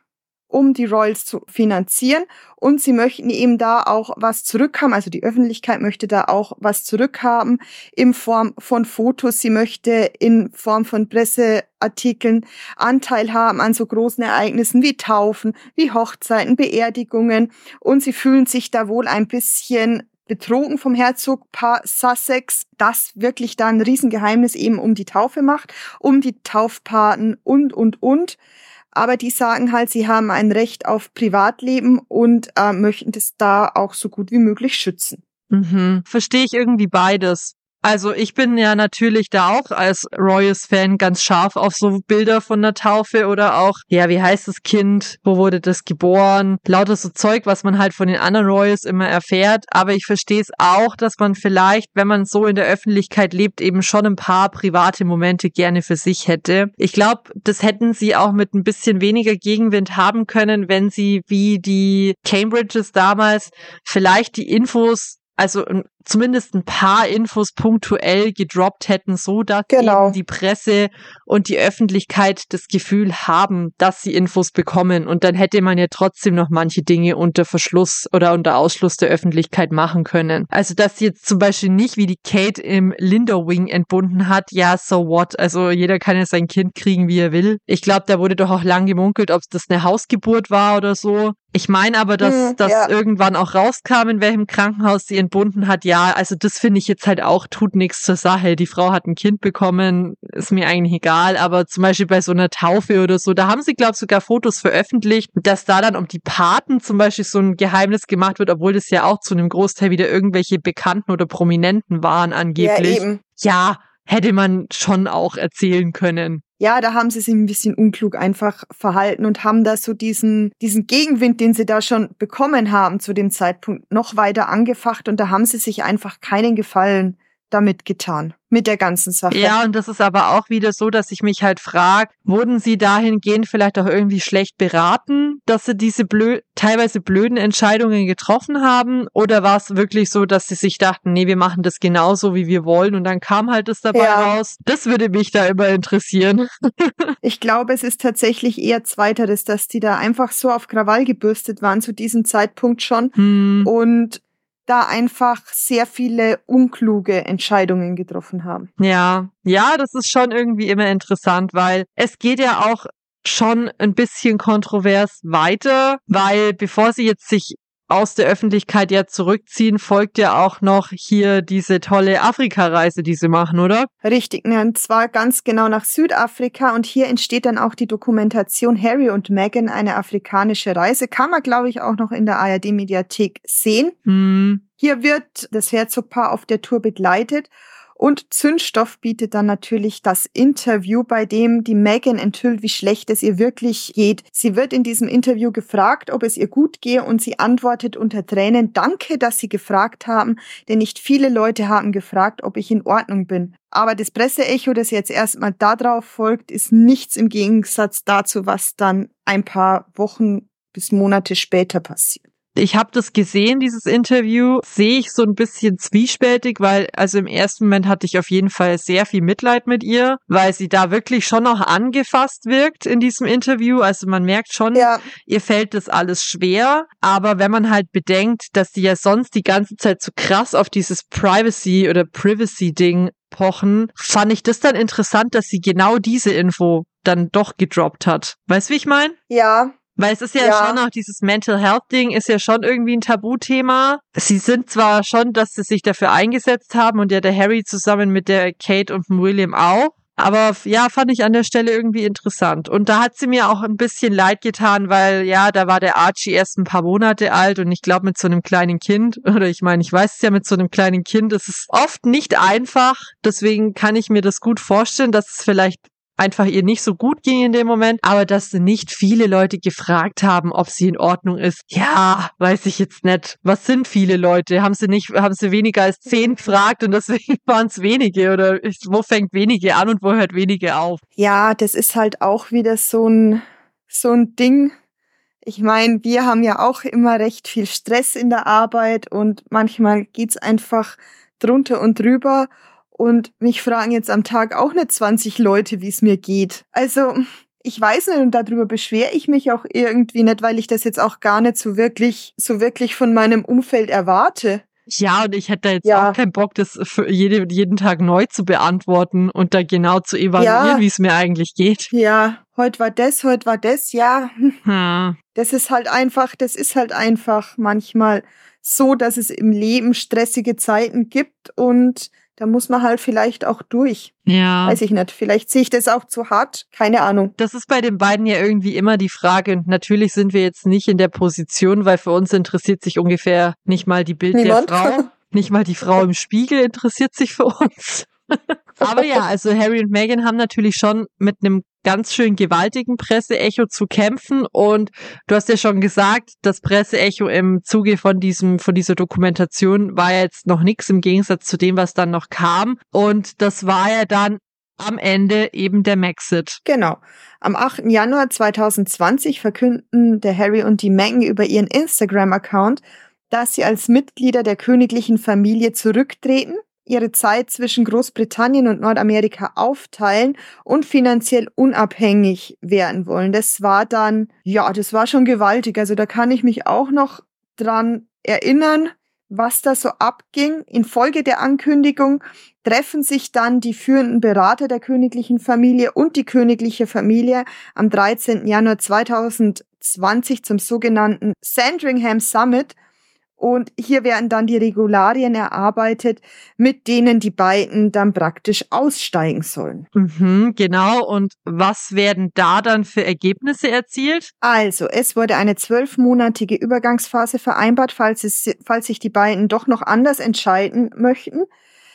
um die Royals zu finanzieren. Und sie möchten eben da auch was zurückhaben, also die Öffentlichkeit möchte da auch was zurückhaben in Form von Fotos, sie möchte in Form von Presseartikeln Anteil haben an so großen Ereignissen wie Taufen, wie Hochzeiten, Beerdigungen. Und sie fühlen sich da wohl ein bisschen betrogen vom Herzogpaar Sussex, das wirklich da ein Riesengeheimnis eben um die Taufe macht, um die Taufpaten und, und, und. Aber die sagen halt, sie haben ein Recht auf Privatleben und äh, möchten das da auch so gut wie möglich schützen. Mhm. Verstehe ich irgendwie beides. Also ich bin ja natürlich da auch als Royals-Fan ganz scharf auf so Bilder von der Taufe oder auch, ja, wie heißt das Kind, wo wurde das geboren, lauter so Zeug, was man halt von den anderen Royals immer erfährt. Aber ich verstehe es auch, dass man vielleicht, wenn man so in der Öffentlichkeit lebt, eben schon ein paar private Momente gerne für sich hätte. Ich glaube, das hätten sie auch mit ein bisschen weniger Gegenwind haben können, wenn sie wie die Cambridges damals vielleicht die Infos also ähm, zumindest ein paar Infos punktuell gedroppt hätten, so dass Genau. die Presse und die Öffentlichkeit das Gefühl haben, dass sie Infos bekommen. Und dann hätte man ja trotzdem noch manche Dinge unter Verschluss oder unter Ausschluss der Öffentlichkeit machen können. Also dass sie jetzt zum Beispiel nicht wie die Kate im Linderwing entbunden hat, ja, so what? Also jeder kann ja sein Kind kriegen, wie er will. Ich glaube, da wurde doch auch lang gemunkelt, ob das eine Hausgeburt war oder so. Ich meine aber, dass Hm, das ja. irgendwann auch rauskam, in welchem Krankenhaus sie entbunden hat. Ja, also das finde ich jetzt halt auch, tut nichts zur Sache. Die Frau hat ein Kind bekommen, ist mir eigentlich egal. Aber zum Beispiel bei so einer Taufe oder so, da haben sie, glaube ich, sogar Fotos veröffentlicht, dass da dann um die Paten zum Beispiel so ein Geheimnis gemacht wird, obwohl das ja auch zu einem Großteil wieder irgendwelche Bekannten oder Prominenten waren angeblich. Ja, eben. ja, hätte man schon auch erzählen können. Ja, da haben sie sich ein bisschen unklug einfach verhalten und haben da so diesen, diesen Gegenwind, den sie da schon bekommen haben zu dem Zeitpunkt, noch weiter angefacht und da haben sie sich einfach keinen Gefallen damit getan mit der ganzen Sache. Ja, und das ist aber auch wieder so, dass ich mich halt frage, wurden sie dahingehend vielleicht auch irgendwie schlecht beraten, dass sie diese blöd, teilweise blöden Entscheidungen getroffen haben? Oder war es wirklich so, dass sie sich dachten, nee, wir machen das genauso, wie wir wollen und dann kam halt das dabei ja. raus? Das würde mich da immer interessieren. ich glaube, es ist tatsächlich eher zweiteres, dass die da einfach so auf Krawall gebürstet waren zu diesem Zeitpunkt schon. Hm. Und da einfach sehr viele unkluge Entscheidungen getroffen haben. Ja, ja, das ist schon irgendwie immer interessant, weil es geht ja auch schon ein bisschen kontrovers weiter, weil bevor sie jetzt sich aus der Öffentlichkeit ja zurückziehen, folgt ja auch noch hier diese tolle Afrika-Reise, die sie machen, oder? Richtig, ne, und zwar ganz genau nach Südafrika und hier entsteht dann auch die Dokumentation Harry und Meghan, eine afrikanische Reise. Kann man, glaube ich, auch noch in der ARD-Mediathek sehen. Hm. Hier wird das Herzogpaar auf der Tour begleitet und Zündstoff bietet dann natürlich das Interview, bei dem die Megan enthüllt, wie schlecht es ihr wirklich geht. Sie wird in diesem Interview gefragt, ob es ihr gut gehe und sie antwortet unter Tränen, danke, dass Sie gefragt haben, denn nicht viele Leute haben gefragt, ob ich in Ordnung bin. Aber das Presseecho, das jetzt erstmal darauf folgt, ist nichts im Gegensatz dazu, was dann ein paar Wochen bis Monate später passiert. Ich habe das gesehen, dieses Interview, sehe ich so ein bisschen zwiespältig, weil also im ersten Moment hatte ich auf jeden Fall sehr viel Mitleid mit ihr, weil sie da wirklich schon noch angefasst wirkt in diesem Interview. Also man merkt schon, ja. ihr fällt das alles schwer. Aber wenn man halt bedenkt, dass sie ja sonst die ganze Zeit so krass auf dieses Privacy oder Privacy-Ding pochen, fand ich das dann interessant, dass sie genau diese Info dann doch gedroppt hat. Weißt du, wie ich meine? Ja, weil es ist ja, ja, schon auch dieses Mental Health Ding ist ja schon irgendwie ein Tabuthema. Sie sind zwar schon, dass sie sich dafür eingesetzt haben und ja der Harry zusammen mit der Kate und William auch. Aber ja, fand ich an der Stelle irgendwie interessant. Und da hat sie mir auch ein bisschen leid getan, weil ja, da war der Archie erst ein paar Monate alt und ich glaube mit so einem kleinen Kind, oder ich meine, ich weiß es ja mit so einem kleinen Kind, es ist oft nicht einfach. Deswegen kann ich mir das gut vorstellen, dass es vielleicht einfach ihr nicht so gut ging in dem Moment, aber dass nicht viele Leute gefragt haben, ob sie in Ordnung ist. Ja, weiß ich jetzt nicht. Was sind viele Leute? Haben sie nicht, haben sie weniger als zehn gefragt und deswegen waren es wenige oder wo fängt wenige an und wo hört wenige auf? Ja, das ist halt auch wieder so ein, so ein Ding. Ich meine, wir haben ja auch immer recht viel Stress in der Arbeit und manchmal geht's einfach drunter und drüber. Und mich fragen jetzt am Tag auch nicht 20 Leute, wie es mir geht. Also, ich weiß nicht und darüber beschwere ich mich auch irgendwie nicht, weil ich das jetzt auch gar nicht so wirklich, so wirklich von meinem Umfeld erwarte. Ja, und ich hätte jetzt ja. auch keinen Bock, das für jede, jeden Tag neu zu beantworten und da genau zu evaluieren, ja. wie es mir eigentlich geht. Ja, heute war das, heute war das, ja. Hm. Das ist halt einfach, das ist halt einfach manchmal so, dass es im Leben stressige Zeiten gibt und da muss man halt vielleicht auch durch. Ja. Weiß ich nicht. Vielleicht sehe ich das auch zu hart. Keine Ahnung. Das ist bei den beiden ja irgendwie immer die Frage. Und natürlich sind wir jetzt nicht in der Position, weil für uns interessiert sich ungefähr nicht mal die Bild Niemand. der Frau. Nicht mal die Frau im Spiegel interessiert sich für uns. Aber ja, also Harry und Meghan haben natürlich schon mit einem ganz schön gewaltigen Presseecho zu kämpfen. Und du hast ja schon gesagt, das Presseecho im Zuge von diesem, von dieser Dokumentation war jetzt noch nichts im Gegensatz zu dem, was dann noch kam. Und das war ja dann am Ende eben der Maxit. Genau. Am 8. Januar 2020 verkünden der Harry und die Meghan über ihren Instagram-Account, dass sie als Mitglieder der königlichen Familie zurücktreten ihre Zeit zwischen Großbritannien und Nordamerika aufteilen und finanziell unabhängig werden wollen. Das war dann, ja, das war schon gewaltig. Also da kann ich mich auch noch dran erinnern, was da so abging. Infolge der Ankündigung treffen sich dann die führenden Berater der königlichen Familie und die königliche Familie am 13. Januar 2020 zum sogenannten Sandringham Summit und hier werden dann die Regularien erarbeitet, mit denen die beiden dann praktisch aussteigen sollen. Mhm, genau. Und was werden da dann für Ergebnisse erzielt? Also, es wurde eine zwölfmonatige Übergangsphase vereinbart, falls, es, falls sich die beiden doch noch anders entscheiden möchten.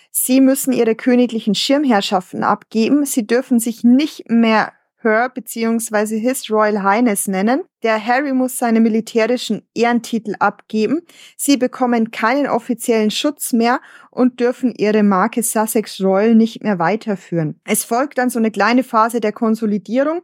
Sie müssen ihre königlichen Schirmherrschaften abgeben. Sie dürfen sich nicht mehr Her bzw. His Royal Highness nennen. Der Harry muss seine militärischen Ehrentitel abgeben. Sie bekommen keinen offiziellen Schutz mehr und dürfen ihre Marke Sussex Royal nicht mehr weiterführen. Es folgt dann so eine kleine Phase der Konsolidierung,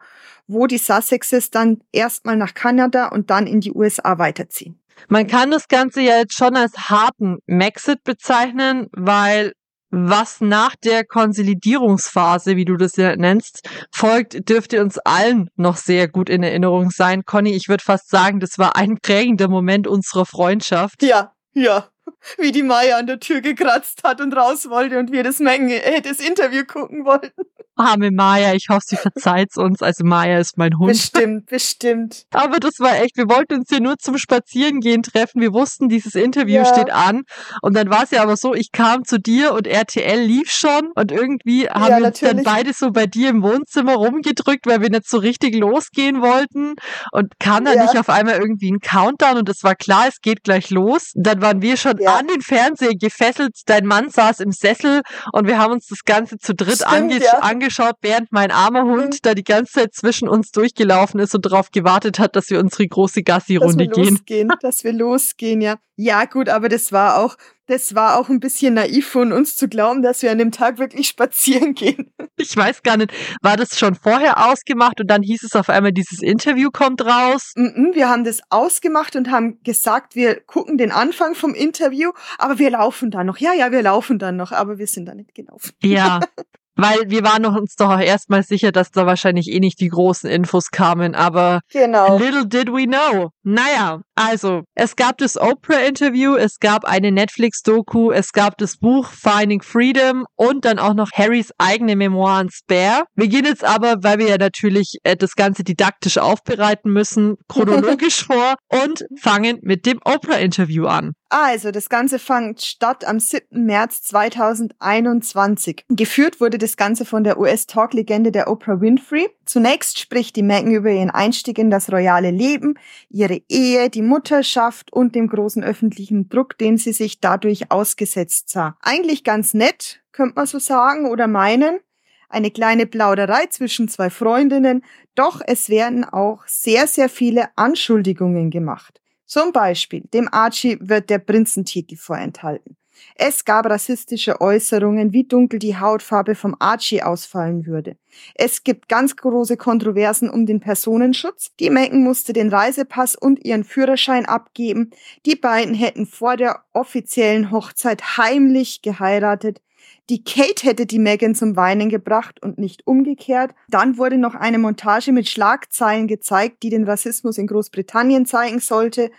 wo die Sussexes dann erstmal nach Kanada und dann in die USA weiterziehen. Man kann das Ganze ja jetzt schon als harten Maxit bezeichnen, weil was nach der Konsolidierungsphase, wie du das ja nennst, folgt, dürfte uns allen noch sehr gut in Erinnerung sein. Conny, ich würde fast sagen, das war ein prägender Moment unserer Freundschaft. Ja, ja. Wie die Maya an der Tür gekratzt hat und raus wollte und wir das, Menge, äh, das Interview gucken wollten. Arme Maya, ich hoffe, sie verzeiht's uns. Also Maya ist mein Hund. Bestimmt, bestimmt. Aber das war echt, wir wollten uns hier nur zum Spazierengehen treffen. Wir wussten, dieses Interview ja. steht an. Und dann war es ja aber so, ich kam zu dir und RTL lief schon und irgendwie haben ja, wir uns dann beide so bei dir im Wohnzimmer rumgedrückt, weil wir nicht so richtig losgehen wollten und kam dann ja. nicht auf einmal irgendwie ein Countdown und es war klar, es geht gleich los. Dann waren wir schon an den Fernseher gefesselt. Dein Mann saß im Sessel und wir haben uns das Ganze zu dritt ange angeschaut angeschaut, während mein armer Hund mhm. da die ganze Zeit zwischen uns durchgelaufen ist und darauf gewartet hat, dass wir unsere große Gassi-Runde gehen. Losgehen, dass wir losgehen, ja. Ja, gut, aber das war auch, das war auch ein bisschen naiv von uns zu glauben, dass wir an dem Tag wirklich spazieren gehen. Ich weiß gar nicht, war das schon vorher ausgemacht und dann hieß es auf einmal, dieses Interview kommt raus? wir haben das ausgemacht und haben gesagt, wir gucken den Anfang vom Interview, aber wir laufen dann noch. Ja, ja, wir laufen dann noch, aber wir sind da nicht gelaufen. Ja, Weil wir waren uns doch auch erstmal sicher, dass da wahrscheinlich eh nicht die großen Infos kamen, aber genau. little did we know. Naja, also, es gab das Oprah-Interview, es gab eine Netflix-Doku, es gab das Buch Finding Freedom und dann auch noch Harrys eigene Memoiren Spare. Wir gehen jetzt aber, weil wir ja natürlich äh, das Ganze didaktisch aufbereiten müssen, chronologisch vor und fangen mit dem Oprah-Interview an. Also, das Ganze fand statt am 7. März 2021. Geführt wurde das Ganze von der US-Talk-Legende der Oprah Winfrey. Zunächst spricht die Megan über ihren Einstieg in das royale Leben, ihre Ehe, die Mutterschaft und dem großen öffentlichen Druck, den sie sich dadurch ausgesetzt sah. Eigentlich ganz nett, könnte man so sagen oder meinen. Eine kleine Plauderei zwischen zwei Freundinnen, doch es werden auch sehr, sehr viele Anschuldigungen gemacht. Zum Beispiel, dem Archie wird der Prinzentitel vorenthalten. Es gab rassistische Äußerungen, wie dunkel die Hautfarbe vom Archie ausfallen würde. Es gibt ganz große Kontroversen um den Personenschutz. Die Megan musste den Reisepass und ihren Führerschein abgeben. Die beiden hätten vor der offiziellen Hochzeit heimlich geheiratet. Die Kate hätte die Megan zum Weinen gebracht und nicht umgekehrt. Dann wurde noch eine Montage mit Schlagzeilen gezeigt, die den Rassismus in Großbritannien zeigen sollte.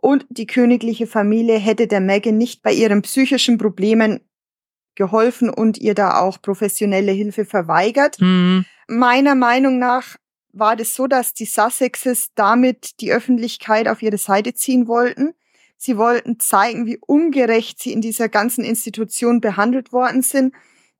Und die königliche Familie hätte der Megan nicht bei ihren psychischen Problemen geholfen und ihr da auch professionelle Hilfe verweigert. Mhm. Meiner Meinung nach war das so, dass die Sussexes damit die Öffentlichkeit auf ihre Seite ziehen wollten. Sie wollten zeigen, wie ungerecht sie in dieser ganzen Institution behandelt worden sind.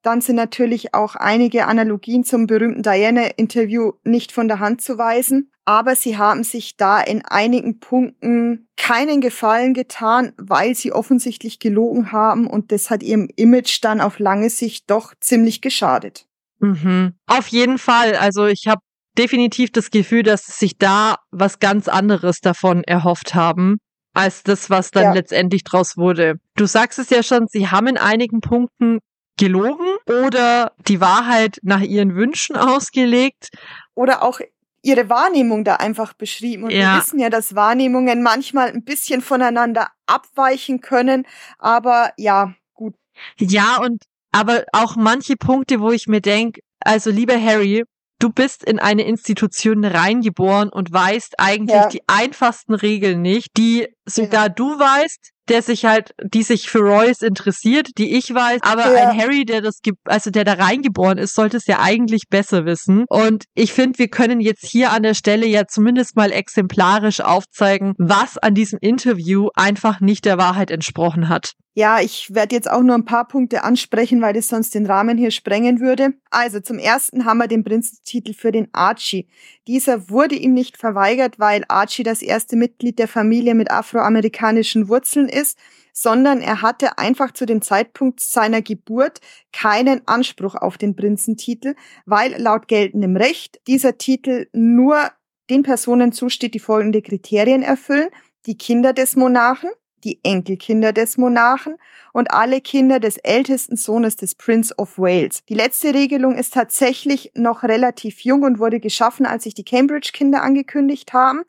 Dann sind natürlich auch einige Analogien zum berühmten Diana-Interview nicht von der Hand zu weisen. Aber sie haben sich da in einigen Punkten keinen Gefallen getan, weil sie offensichtlich gelogen haben und das hat ihrem Image dann auf lange Sicht doch ziemlich geschadet. Mhm. Auf jeden Fall. Also ich habe definitiv das Gefühl, dass sie sich da was ganz anderes davon erhofft haben als das, was dann ja. letztendlich draus wurde. Du sagst es ja schon, sie haben in einigen Punkten gelogen oder die Wahrheit nach ihren Wünschen ausgelegt. Oder auch ihre Wahrnehmung da einfach beschrieben. Und ja. wir wissen ja, dass Wahrnehmungen manchmal ein bisschen voneinander abweichen können. Aber ja, gut. Ja, und aber auch manche Punkte, wo ich mir denke, also lieber Harry, du bist in eine Institution reingeboren und weißt eigentlich ja. die einfachsten Regeln nicht, die sogar ja. du weißt, der sich halt, die sich für Royce interessiert, die ich weiß, aber ja. ein Harry, der das, also der da reingeboren ist, sollte es ja eigentlich besser wissen. Und ich finde, wir können jetzt hier an der Stelle ja zumindest mal exemplarisch aufzeigen, was an diesem Interview einfach nicht der Wahrheit entsprochen hat. Ja, ich werde jetzt auch nur ein paar Punkte ansprechen, weil das sonst den Rahmen hier sprengen würde. Also zum ersten haben wir den Prinzentitel für den Archie. Dieser wurde ihm nicht verweigert, weil Archie das erste Mitglied der Familie mit afroamerikanischen Wurzeln ist, sondern er hatte einfach zu dem Zeitpunkt seiner Geburt keinen Anspruch auf den Prinzentitel, weil laut geltendem Recht dieser Titel nur den Personen zusteht, die folgende Kriterien erfüllen. Die Kinder des Monarchen, die Enkelkinder des Monarchen und alle Kinder des ältesten Sohnes des Prince of Wales. Die letzte Regelung ist tatsächlich noch relativ jung und wurde geschaffen, als sich die Cambridge-Kinder angekündigt haben,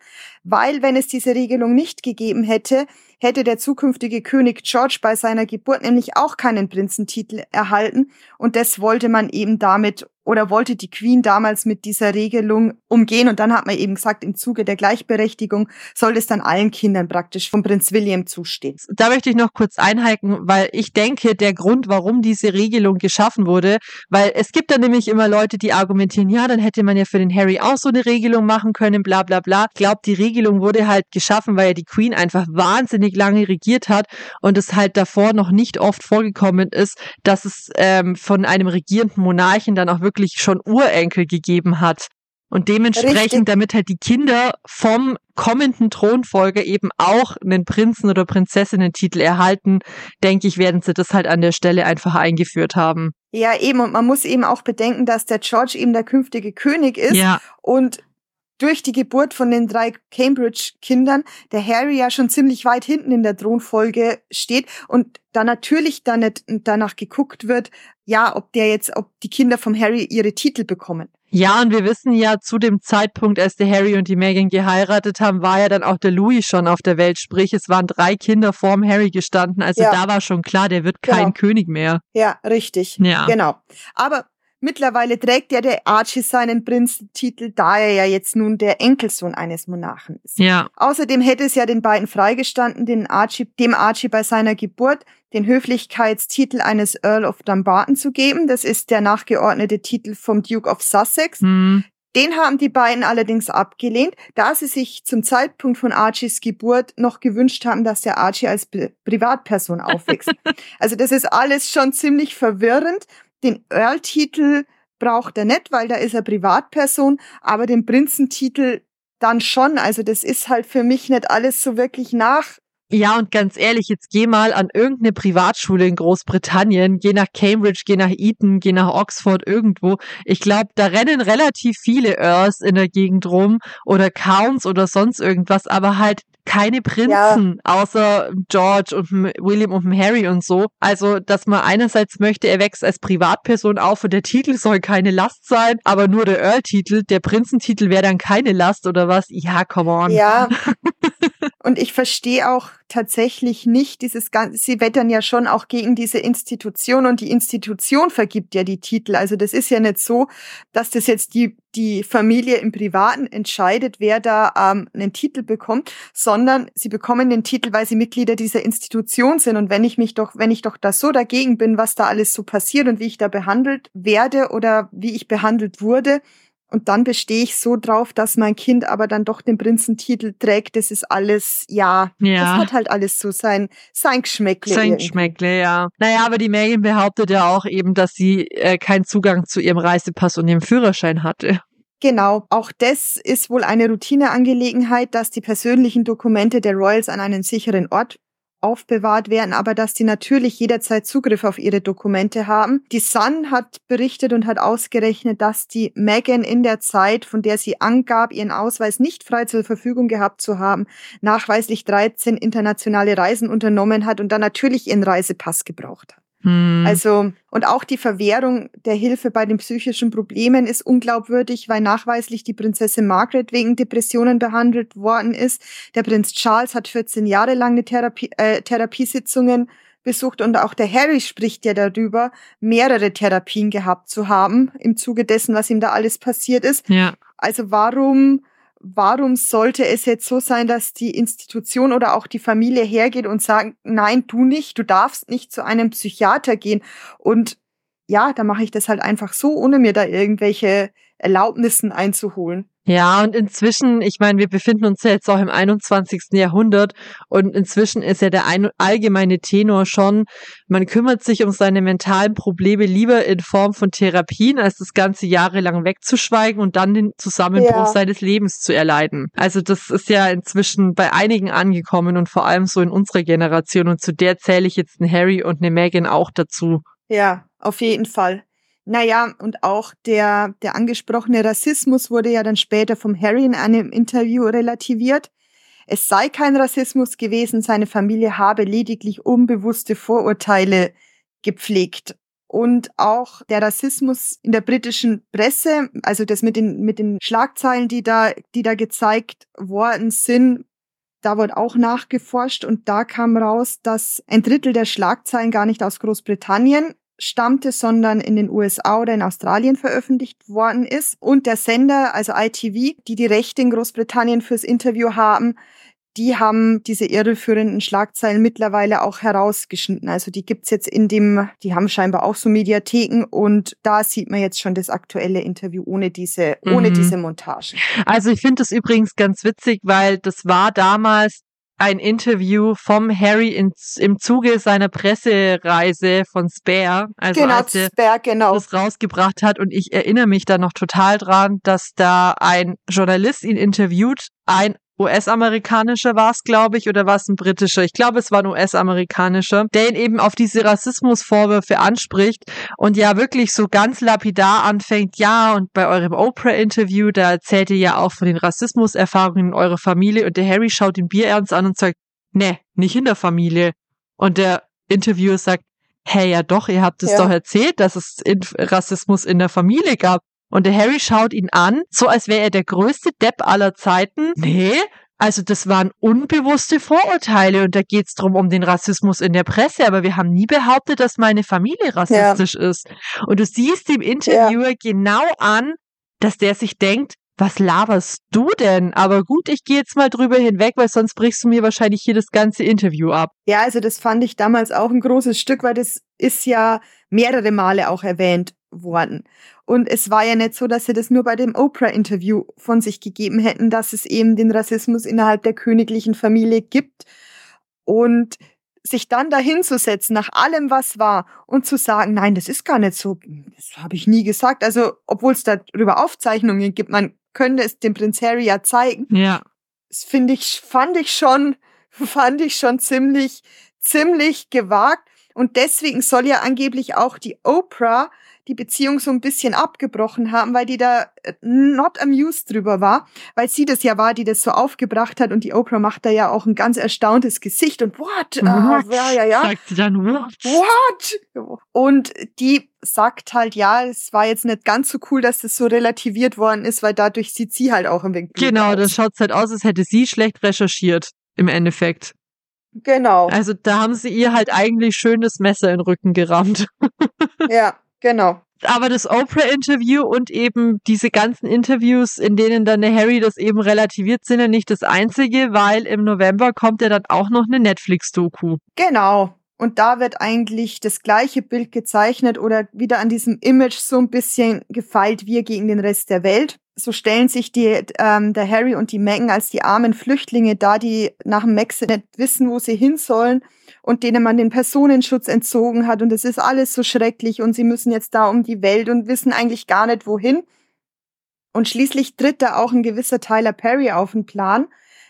weil wenn es diese Regelung nicht gegeben hätte, hätte der zukünftige König George bei seiner Geburt nämlich auch keinen Prinzentitel erhalten und das wollte man eben damit oder wollte die Queen damals mit dieser Regelung umgehen. Und dann hat man eben gesagt, im Zuge der Gleichberechtigung soll es dann allen Kindern praktisch vom Prinz William zustehen. Da möchte ich noch kurz einhaken, weil ich denke, der Grund, warum diese Regelung geschaffen wurde, weil es gibt da nämlich immer Leute, die argumentieren, ja, dann hätte man ja für den Harry auch so eine Regelung machen können, bla bla bla. Ich glaube, die Regelung wurde halt geschaffen, weil ja die Queen einfach wahnsinnig lange regiert hat und es halt davor noch nicht oft vorgekommen ist, dass es ähm, von einem regierenden Monarchen dann auch wirklich wirklich schon Urenkel gegeben hat. Und dementsprechend, Richtig. damit halt die Kinder vom kommenden Thronfolger eben auch einen Prinzen- oder Prinzessinnen-Titel erhalten, denke ich, werden sie das halt an der Stelle einfach eingeführt haben. Ja, eben. Und man muss eben auch bedenken, dass der George eben der künftige König ist. Ja. Und durch die Geburt von den drei Cambridge-Kindern der Harry ja schon ziemlich weit hinten in der Thronfolge steht und da natürlich dann nicht danach geguckt wird, ja, ob der jetzt, ob die Kinder vom Harry ihre Titel bekommen. Ja, und wir wissen ja, zu dem Zeitpunkt, als der Harry und die Meghan geheiratet haben, war ja dann auch der Louis schon auf der Welt. Sprich, es waren drei Kinder vorm Harry gestanden. Also ja. da war schon klar, der wird kein genau. König mehr. Ja, richtig. Ja. Genau. Aber Mittlerweile trägt ja der Archie seinen Prinzentitel, da er ja jetzt nun der Enkelsohn eines Monarchen ist. Ja. Außerdem hätte es ja den beiden freigestanden, den Archie, dem Archie bei seiner Geburt den Höflichkeitstitel eines Earl of Dumbarton zu geben. Das ist der nachgeordnete Titel vom Duke of Sussex. Mhm. Den haben die beiden allerdings abgelehnt, da sie sich zum Zeitpunkt von Archies Geburt noch gewünscht haben, dass der Archie als Privatperson aufwächst. also das ist alles schon ziemlich verwirrend. Den Earl-Titel braucht er nicht, weil da ist er Privatperson, aber den Prinzentitel dann schon. Also das ist halt für mich nicht alles so wirklich nach. Ja, und ganz ehrlich, jetzt geh mal an irgendeine Privatschule in Großbritannien, geh nach Cambridge, geh nach Eton, geh nach Oxford, irgendwo. Ich glaube, da rennen relativ viele Earls in der Gegend rum oder Counts oder sonst irgendwas, aber halt keine Prinzen, ja. außer George und William und Harry und so. Also, dass man einerseits möchte, er wächst als Privatperson auf und der Titel soll keine Last sein, aber nur der Earl-Titel, der Prinzentitel wäre dann keine Last oder was? Ja, come on. Ja. und ich verstehe auch tatsächlich nicht dieses ganze, sie wettern ja schon auch gegen diese Institution und die Institution vergibt ja die Titel. Also das ist ja nicht so, dass das jetzt die, die Familie im Privaten entscheidet, wer da ähm, einen Titel bekommt, sondern sie bekommen den Titel, weil sie Mitglieder dieser Institution sind. Und wenn ich mich doch, wenn ich doch da so dagegen bin, was da alles so passiert und wie ich da behandelt werde oder wie ich behandelt wurde, und dann bestehe ich so drauf, dass mein Kind aber dann doch den Prinzentitel trägt. Das ist alles, ja, ja. das hat halt alles so sein, sein Geschmäckle. Sein Geschmäckle, ja. Naja, aber die Megan behauptet ja auch eben, dass sie äh, keinen Zugang zu ihrem Reisepass und ihrem Führerschein hatte. Genau, auch das ist wohl eine Routineangelegenheit, dass die persönlichen Dokumente der Royals an einen sicheren Ort aufbewahrt werden, aber dass die natürlich jederzeit Zugriff auf ihre Dokumente haben. Die Sun hat berichtet und hat ausgerechnet, dass die Megan in der Zeit, von der sie angab, ihren Ausweis nicht frei zur Verfügung gehabt zu haben, nachweislich 13 internationale Reisen unternommen hat und dann natürlich ihren Reisepass gebraucht hat. Hm. Also, und auch die Verwehrung der Hilfe bei den psychischen Problemen ist unglaubwürdig, weil nachweislich die Prinzessin Margaret wegen Depressionen behandelt worden ist. Der Prinz Charles hat 14 Jahre lang eine Therapie, äh, Therapiesitzungen besucht und auch der Harry spricht ja darüber, mehrere Therapien gehabt zu haben im Zuge dessen, was ihm da alles passiert ist. Ja. Also warum warum sollte es jetzt so sein, dass die Institution oder auch die Familie hergeht und sagt, nein, du nicht, du darfst nicht zu einem Psychiater gehen. Und ja, da mache ich das halt einfach so, ohne mir da irgendwelche Erlaubnissen einzuholen. Ja, und inzwischen, ich meine, wir befinden uns ja jetzt auch im 21. Jahrhundert und inzwischen ist ja der ein, allgemeine Tenor schon, man kümmert sich um seine mentalen Probleme lieber in Form von Therapien, als das ganze jahrelang wegzuschweigen und dann den Zusammenbruch ja. seines Lebens zu erleiden. Also das ist ja inzwischen bei einigen angekommen und vor allem so in unserer Generation und zu der zähle ich jetzt einen Harry und eine Megan auch dazu. Ja, auf jeden Fall. Naja, und auch der, der angesprochene Rassismus wurde ja dann später vom Harry in einem Interview relativiert. Es sei kein Rassismus gewesen, seine Familie habe lediglich unbewusste Vorurteile gepflegt. Und auch der Rassismus in der britischen Presse, also das mit den, mit den Schlagzeilen, die da, die da gezeigt worden sind, da wurde auch nachgeforscht und da kam raus, dass ein Drittel der Schlagzeilen gar nicht aus Großbritannien stammte, sondern in den USA oder in Australien veröffentlicht worden ist. Und der Sender, also ITV, die die Rechte in Großbritannien fürs Interview haben, die haben diese irreführenden Schlagzeilen mittlerweile auch herausgeschnitten. Also die gibt's jetzt in dem, die haben scheinbar auch so Mediatheken und da sieht man jetzt schon das aktuelle Interview ohne diese, mhm. ohne diese Montage. Also ich finde das übrigens ganz witzig, weil das war damals ein Interview vom Harry in, im Zuge seiner Pressereise von Spare, also genau, als Spare, genau. das rausgebracht hat. Und ich erinnere mich da noch total dran, dass da ein Journalist ihn interviewt, ein US-amerikanischer war es, glaube ich, oder war es ein britischer? Ich glaube, es war ein US-amerikanischer, der ihn eben auf diese Rassismusvorwürfe anspricht und ja wirklich so ganz lapidar anfängt, ja, und bei eurem Oprah-Interview, da erzählt ihr ja auch von den Rassismuserfahrungen in eurer Familie und der Harry schaut ihn bierernst an und sagt, ne, nicht in der Familie. Und der Interviewer sagt, hey, ja doch, ihr habt es ja. doch erzählt, dass es Rassismus in der Familie gab. Und der Harry schaut ihn an, so als wäre er der größte Depp aller Zeiten. Nee, also das waren unbewusste Vorurteile und da geht's drum um den Rassismus in der Presse, aber wir haben nie behauptet, dass meine Familie rassistisch ja. ist. Und du siehst dem Interviewer ja. genau an, dass der sich denkt, was laberst du denn? Aber gut, ich gehe jetzt mal drüber hinweg, weil sonst brichst du mir wahrscheinlich hier das ganze Interview ab. Ja, also das fand ich damals auch ein großes Stück, weil das ist ja mehrere Male auch erwähnt worden. Und es war ja nicht so, dass sie das nur bei dem Oprah-Interview von sich gegeben hätten, dass es eben den Rassismus innerhalb der königlichen Familie gibt. Und sich dann dahinzusetzen nach allem, was war und zu sagen, nein, das ist gar nicht so, das habe ich nie gesagt. Also, obwohl es darüber Aufzeichnungen gibt, man könnte es dem Prinz Harry ja zeigen. Ja. Das finde ich, fand ich schon, fand ich schon ziemlich, ziemlich gewagt. Und deswegen soll ja angeblich auch die Oprah die Beziehung so ein bisschen abgebrochen haben, weil die da äh, not amused drüber war, weil sie das ja war, die das so aufgebracht hat und die Oprah macht da ja auch ein ganz erstauntes Gesicht und what? what? Uh, ja, ja, ja. Sagt sie dann what? What? Und die sagt halt, ja, es war jetzt nicht ganz so cool, dass das so relativiert worden ist, weil dadurch sieht sie halt auch im Weg. Genau, das schaut halt aus, als hätte sie schlecht recherchiert, im Endeffekt. Genau. Also da haben sie ihr halt eigentlich schönes Messer in den Rücken gerammt. ja. Genau. Aber das Oprah-Interview und eben diese ganzen Interviews, in denen dann der Harry das eben relativiert, sind ja nicht das einzige, weil im November kommt ja dann auch noch eine Netflix-Doku. Genau. Und da wird eigentlich das gleiche Bild gezeichnet oder wieder an diesem Image so ein bisschen gefeilt wir gegen den Rest der Welt. So stellen sich die, ähm, der Harry und die Megan als die armen Flüchtlinge da, die nach dem Maxit nicht wissen, wo sie hin sollen und denen man den Personenschutz entzogen hat und es ist alles so schrecklich und sie müssen jetzt da um die Welt und wissen eigentlich gar nicht wohin. Und schließlich tritt da auch ein gewisser Tyler Perry auf den Plan,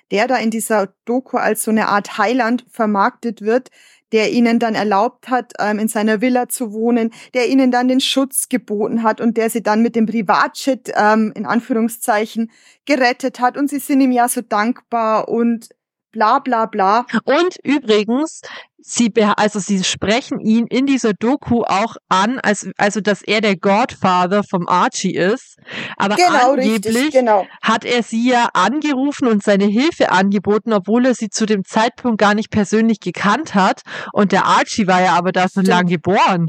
der da in dieser Doku als so eine Art Heiland vermarktet wird, der ihnen dann erlaubt hat, ähm, in seiner Villa zu wohnen, der ihnen dann den Schutz geboten hat und der sie dann mit dem Privatjet ähm, in Anführungszeichen gerettet hat. Und sie sind ihm ja so dankbar und bla bla bla. Und übrigens, sie also sie sprechen ihn in dieser Doku auch an, als also dass er der Godfather vom Archie ist, aber genau, angeblich richtig, genau. hat er sie ja angerufen und seine Hilfe angeboten, obwohl er sie zu dem Zeitpunkt gar nicht persönlich gekannt hat und der Archie war ja aber da schon lang geboren.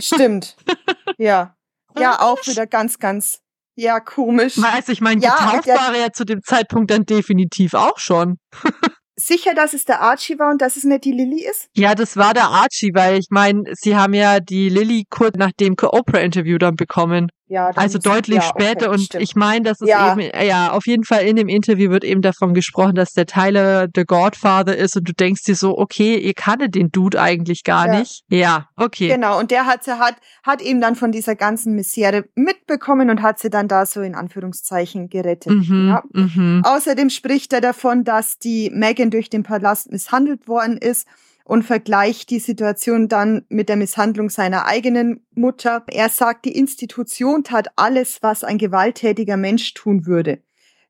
Stimmt. ja. Ja, auch wieder ganz ganz ja, komisch. Also ich meine, ja, getauft war er ja zu dem Zeitpunkt dann definitiv auch schon. sicher, dass es der Archie war und dass es nicht die Lilly ist? Ja, das war der Archie, weil ich meine, sie haben ja die Lilly kurz nach dem Oprah-Interview dann bekommen. Ja, Also deutlich ja, okay, später und stimmt. ich meine, dass es Ja. eben, äh, ja, auf jeden Fall in dem Interview wird eben davon gesprochen, dass der Tyler the Godfather ist und du denkst dir so, okay, ihr kanntet den Dude eigentlich gar Ja. nicht. Ja, okay. Genau, und der hat sie hat, hat eben dann von dieser ganzen Misere mitbekommen und hat sie dann da so in Anführungszeichen gerettet. Mhm, Ja. mhm. Außerdem spricht er davon, dass die Megan durch den Palast misshandelt worden ist und vergleicht die Situation dann mit der Misshandlung seiner eigenen Mutter. Er sagt, die Institution tat alles, was ein gewalttätiger Mensch tun würde.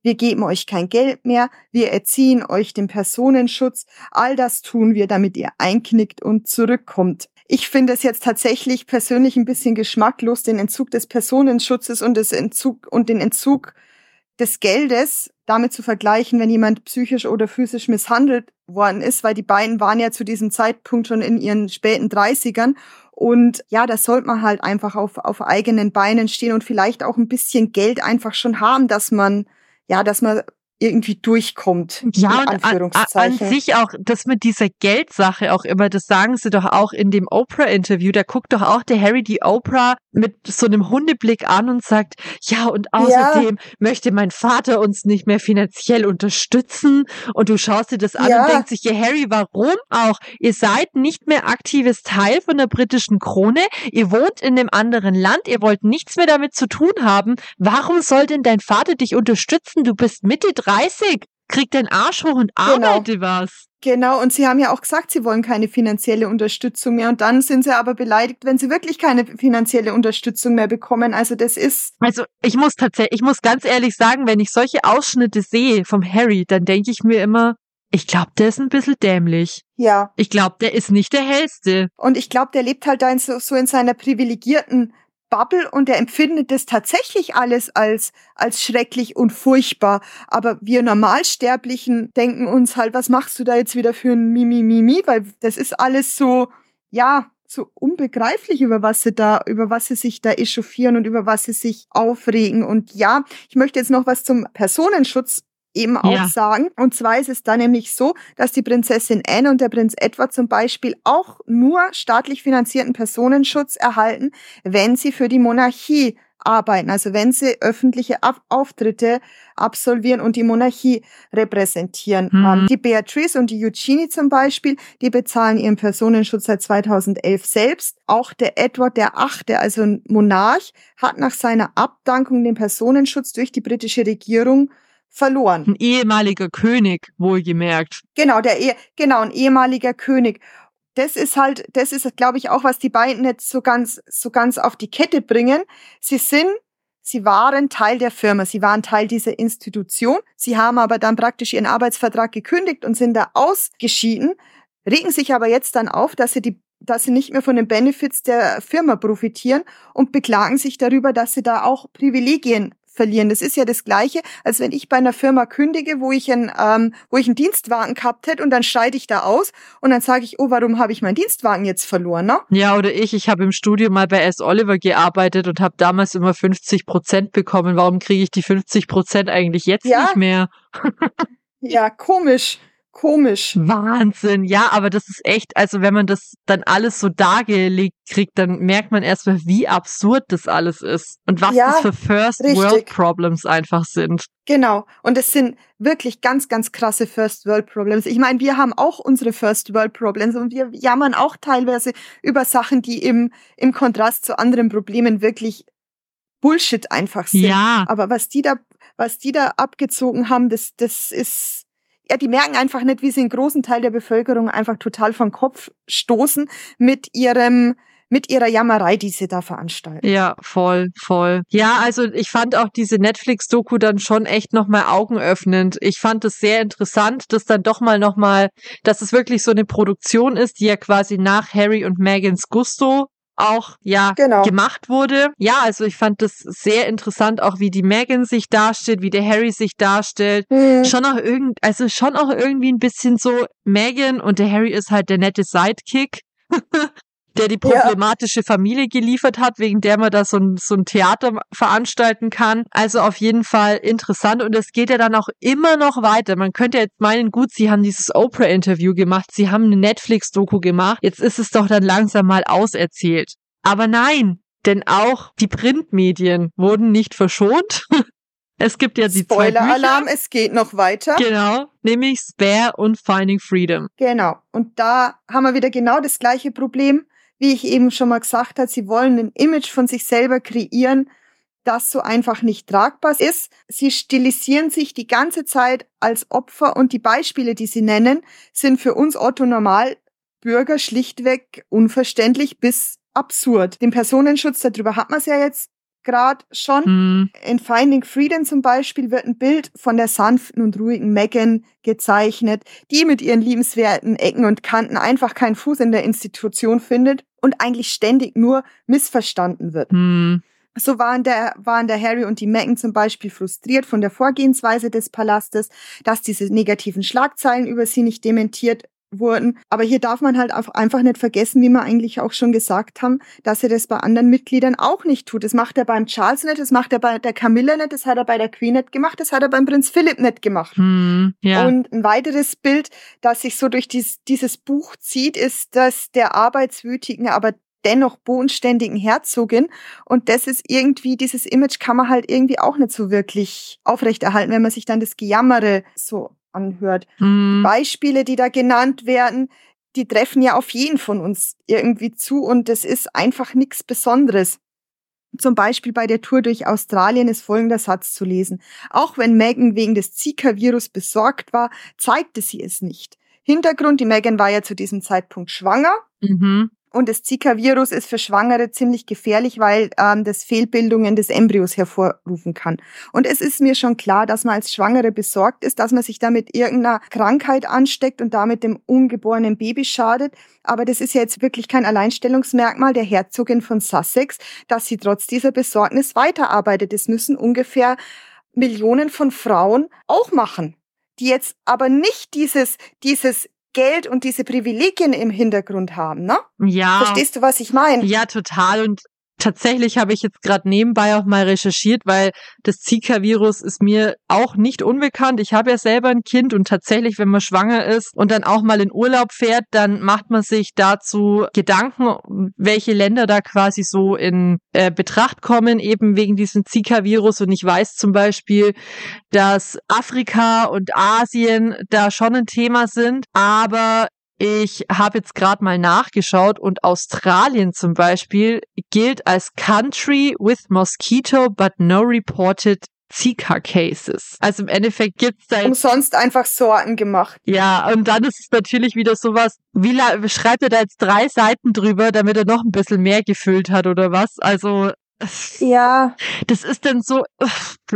Wir geben euch kein Geld mehr, wir erziehen euch den Personenschutz, all das tun wir, damit ihr einknickt und zurückkommt. Ich finde es jetzt tatsächlich persönlich ein bisschen geschmacklos, den Entzug des Personenschutzes und, des Entzug, und den Entzug des Geldes damit zu vergleichen, wenn jemand psychisch oder physisch misshandelt worden ist, weil die beiden waren ja zu diesem Zeitpunkt schon in ihren späten 30ern. Und ja, da sollte man halt einfach auf, auf eigenen Beinen stehen und vielleicht auch ein bisschen Geld einfach schon haben, dass man, ja, dass man irgendwie durchkommt. Ja, und an, an sich auch das mit dieser Geldsache auch immer, das sagen sie doch auch in dem Oprah-Interview, da guckt doch auch der Harry die Oprah mit so einem Hundeblick an und sagt, ja, und außerdem möchte mein Vater uns nicht mehr finanziell unterstützen und du schaust dir das an Ja. und denkst sich, ja, Harry, warum auch? Ihr seid nicht mehr aktives Teil von der britischen Krone, ihr wohnt in einem anderen Land, ihr wollt nichts mehr damit zu tun haben, warum soll denn dein Vater dich unterstützen? Du bist Mitte 30, krieg deinen Arsch hoch und Genau. arbeite was. Genau, und sie haben ja auch gesagt, sie wollen keine finanzielle Unterstützung mehr. Und dann sind sie aber beleidigt, wenn sie wirklich keine finanzielle Unterstützung mehr bekommen. Also das ist, Also ich muss tatsächlich, ich muss ganz ehrlich sagen, wenn ich solche Ausschnitte sehe vom Harry, dann denke ich mir immer, ich glaube, der ist ein bisschen dämlich. ja. Ich glaube, der ist nicht der hellste. Und ich glaube, der lebt halt da in so, so in seiner privilegierten Bubble und der empfindet das tatsächlich alles als, als schrecklich und furchtbar. Aber wir Normalsterblichen denken uns halt, was machst du da jetzt wieder für ein Mimi, Mimi? Weil das ist alles so, ja, so unbegreiflich, über was sie da, über was sie sich da echauffieren und über was sie sich aufregen. Und ja, ich möchte jetzt noch was zum Personenschutz eben auch Ja. sagen. Und zwar ist es da nämlich so, dass die Prinzessin Anne und der Prinz Edward zum Beispiel auch nur staatlich finanzierten Personenschutz erhalten, wenn sie für die Monarchie arbeiten, also wenn sie öffentliche Auf Auftritte absolvieren und die Monarchie repräsentieren. Mhm. Die Beatrice und die Eugenie zum Beispiel, die bezahlen ihren Personenschutz seit 2011 selbst. Auch der Edward der Achte, also ein Monarch, hat nach seiner Abdankung den Personenschutz durch die britische Regierung verloren. Ein ehemaliger König, wohlgemerkt. Genau, der eh, genau, ein ehemaliger König. Das ist halt, das ist, glaube ich, auch, was die beiden jetzt so ganz, so ganz auf die Kette bringen. Sie sind, sie waren Teil der Firma, sie waren Teil dieser Institution. Sie haben aber dann praktisch ihren Arbeitsvertrag gekündigt und sind da ausgeschieden, regen sich aber jetzt dann auf, dass sie die dass sie nicht mehr von den Benefits der Firma profitieren und beklagen sich darüber, dass sie da auch Privilegien verlieren. Das ist ja das Gleiche, als wenn ich bei einer Firma kündige, wo ich einen, ähm, wo ich einen Dienstwagen gehabt hätte und dann scheide ich da aus und dann sage ich, oh, warum habe ich meinen Dienstwagen jetzt verloren? Ne? Ja, oder ich, ich habe im Studio mal bei S. Oliver gearbeitet und habe damals immer 50 Prozent bekommen. Warum kriege ich die 50 Prozent eigentlich jetzt Ja. nicht mehr? Ja, komisch, komisch. Wahnsinn. Ja, aber das ist echt, also wenn man das dann alles so dargelegt kriegt, dann merkt man erstmal, wie absurd das alles ist und was Ja, das für First richtig. World Problems einfach sind. Genau. Und es sind wirklich ganz, ganz krasse First World Problems. Ich meine, wir haben auch unsere First World Problems und wir jammern auch teilweise über Sachen, die im, im Kontrast zu anderen Problemen wirklich Bullshit einfach sind. Ja, Aber was die da, was die da abgezogen haben, das, das ist, ja, die merken einfach nicht, wie sie einen großen Teil der Bevölkerung einfach total vom Kopf stoßen mit ihrem, mit ihrer Jammerei, die sie da veranstalten. ja, voll, voll. Ja, also ich fand auch diese Netflix-Doku dann schon echt nochmal augenöffnend. Ich fand es sehr interessant, dass dann doch mal nochmal, dass es wirklich so eine Produktion ist, die ja quasi nach Harry und Megans Gusto auch, ja, Genau. gemacht wurde. Ja, also ich fand das sehr interessant, auch wie die Megan sich darstellt, wie der Harry sich darstellt. Hm. Schon auch irgend, also schon auch irgendwie ein bisschen so Megan und der Harry ist halt der nette Sidekick. der die problematische ja. Familie geliefert hat, wegen der man da so ein, so ein Theater veranstalten kann. Also auf jeden Fall interessant und es geht ja dann auch immer noch weiter. Man könnte jetzt meinen, gut, sie haben dieses Oprah-Interview gemacht, sie haben eine Netflix-Doku gemacht, jetzt ist es doch dann langsam mal auserzählt. Aber nein, denn auch die Printmedien wurden nicht verschont. Es gibt ja die Spoiler-Alarm, es geht noch weiter. Genau, nämlich Spare und Finding Freedom. Genau. Und da haben wir wieder genau das gleiche Problem wie ich eben schon mal gesagt habe, sie wollen ein Image von sich selber kreieren, das so einfach nicht tragbar ist. Sie stilisieren sich die ganze Zeit als Opfer und die Beispiele, die sie nennen, sind für uns Otto Normalbürger schlichtweg unverständlich bis absurd. Den Personenschutz, darüber hat man es ja jetzt gerade schon. Hm. In Finding Freedom zum Beispiel wird ein Bild von der sanften und ruhigen Megan gezeichnet, die mit ihren liebenswerten Ecken und Kanten einfach keinen Fuß in der Institution findet und eigentlich ständig nur missverstanden wird. Hm. So waren der, waren der Harry und die Megan zum Beispiel frustriert von der Vorgehensweise des Palastes, dass diese negativen Schlagzeilen über sie nicht dementiert wurden. Aber hier darf man halt einfach nicht vergessen, wie wir eigentlich auch schon gesagt haben, dass er das bei anderen Mitgliedern auch nicht tut. Das macht er beim Charles nicht, das macht er bei der Camilla nicht, das hat er bei der Queen nicht gemacht, das hat er beim Prinz Philipp nicht gemacht. Hm, ja. Und ein weiteres Bild, das sich so durch dies, dieses Buch zieht, ist das der arbeitswütigen, aber dennoch bodenständigen Herzogin. Und das ist irgendwie, dieses Image kann man halt irgendwie auch nicht so wirklich aufrechterhalten, wenn man sich dann das Gejammere so anhört. Mhm. Beispiele, die da genannt werden, die treffen ja auf jeden von uns irgendwie zu und es ist einfach nichts Besonderes. Zum Beispiel bei der Tour durch Australien ist folgender Satz zu lesen. Auch wenn Megan wegen des Zika-Virus besorgt war, zeigte sie es nicht. Hintergrund, die Megan war ja zu diesem Zeitpunkt schwanger. Mhm. Und das Zika-Virus ist für Schwangere ziemlich gefährlich, weil ähm, das Fehlbildungen des Embryos hervorrufen kann. Und es ist mir schon klar, dass man als Schwangere besorgt ist, dass man sich damit irgendeiner Krankheit ansteckt und damit dem ungeborenen Baby schadet. Aber das ist ja jetzt wirklich kein Alleinstellungsmerkmal der Herzogin von Sussex, dass sie trotz dieser Besorgnis weiterarbeitet. Das müssen ungefähr Millionen von Frauen auch machen die jetzt aber nicht dieses, dieses Geld und diese Privilegien im Hintergrund haben, ne? Ja. Verstehst du, was ich meine? Ja, total. Und tatsächlich habe ich jetzt gerade nebenbei auch mal recherchiert, weil das Zika-Virus ist mir auch nicht unbekannt. Ich habe ja selber ein Kind und tatsächlich, wenn man schwanger ist und dann auch mal in Urlaub fährt, dann macht man sich dazu Gedanken, welche Länder da quasi so in äh, Betracht kommen, eben wegen diesem Zika-Virus. Und ich weiß zum Beispiel, dass Afrika und Asien da schon ein Thema sind, aber ich habe jetzt gerade mal nachgeschaut und Australien zum Beispiel gilt als Country with Mosquito but no reported Zika Cases. Also im Endeffekt gibt's da umsonst einfach Sorten gemacht. Ja, und dann ist es natürlich wieder sowas, wie schreibt er da jetzt drei Seiten drüber, damit er noch ein bisschen mehr gefüllt hat oder was? Also ja. Das ist dann so,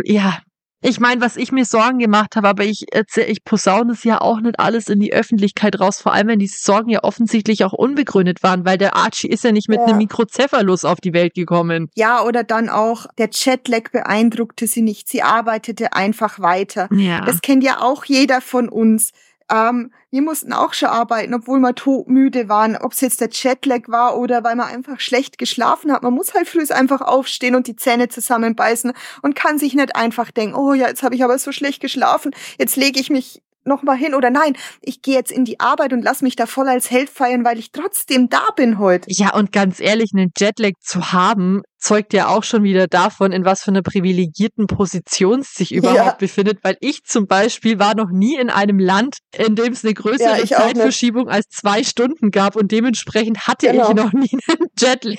ja, ich meine, was ich mir Sorgen gemacht habe, aber ich erzähl, ich posaune es ja auch nicht alles in die Öffentlichkeit raus, vor allem wenn diese Sorgen ja offensichtlich auch unbegründet waren, weil der Archie ist ja nicht mit ja. einem Mikrocephalus auf die Welt gekommen. Ja, oder dann auch, der Chatlag beeindruckte sie nicht, sie arbeitete einfach weiter. Ja. Das kennt ja auch jeder von uns ähm, wir mussten auch schon arbeiten, obwohl wir todmüde waren, ob es jetzt der Jetlag war oder weil man einfach schlecht geschlafen hat. Man muss halt früh einfach aufstehen und die Zähne zusammenbeißen und kann sich nicht einfach denken, oh ja, jetzt habe ich aber so schlecht geschlafen, jetzt lege ich mich noch mal hin oder nein, ich gehe jetzt in die Arbeit und lass mich da voll als Held feiern, weil ich trotzdem da bin heute. Ja, und ganz ehrlich, einen Jetlag zu haben, zeugt ja auch schon wieder davon, in was für einer privilegierten Position es sich überhaupt ja. befindet, weil ich zum Beispiel war noch nie in einem Land, in dem es eine größere ja, Zeitverschiebung als zwei Stunden gab und dementsprechend hatte genau. ich noch nie einen Jetlag.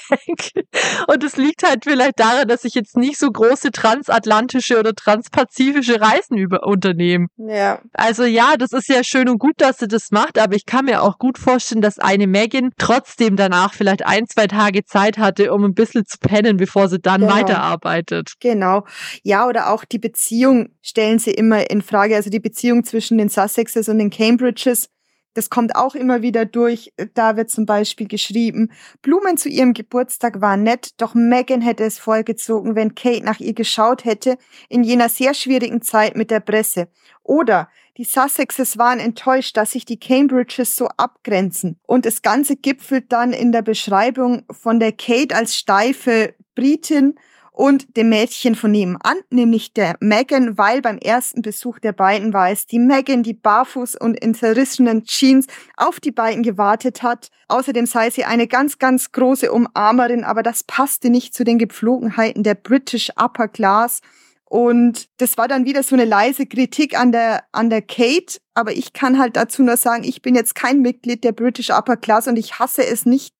Und es liegt halt vielleicht daran, dass ich jetzt nicht so große transatlantische oder transpazifische Reisen über unternehme. Ja. Also ja, das ist ja schön und gut, dass sie das macht, aber ich kann mir auch gut vorstellen, dass eine Megan trotzdem danach vielleicht ein, zwei Tage Zeit hatte, um ein bisschen zu pennen kennen, bevor sie dann genau. weiterarbeitet. Genau. Ja, oder auch die Beziehung stellen sie immer in Frage. Also die Beziehung zwischen den Sussexes und den Cambridges. Das kommt auch immer wieder durch. Da wird zum Beispiel geschrieben, Blumen zu ihrem Geburtstag waren nett, doch Megan hätte es vollgezogen, wenn Kate nach ihr geschaut hätte in jener sehr schwierigen Zeit mit der Presse. Oder Die Sussexes waren enttäuscht, dass sich die Cambridges so abgrenzen. Und das Ganze gipfelt dann in der Beschreibung von der Kate als steife Britin und dem Mädchen von nebenan, nämlich der Megan, weil beim ersten Besuch der beiden war es die Megan, die barfuß und in zerrissenen Jeans auf die beiden gewartet hat. Außerdem sei sie eine ganz, ganz große Umarmerin, aber das passte nicht zu den Gepflogenheiten der British Upper Class. Und das war dann wieder so eine leise Kritik an der, an der Kate. Aber ich kann halt dazu nur sagen, ich bin jetzt kein Mitglied der British Upper Class und ich hasse es nicht.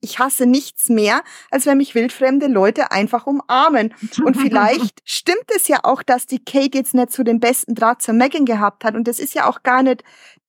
Ich hasse nichts mehr, als wenn mich wildfremde Leute einfach umarmen. Und vielleicht stimmt es ja auch, dass die Kate jetzt nicht so den besten Draht zur Megan gehabt hat. Und das ist ja auch gar nicht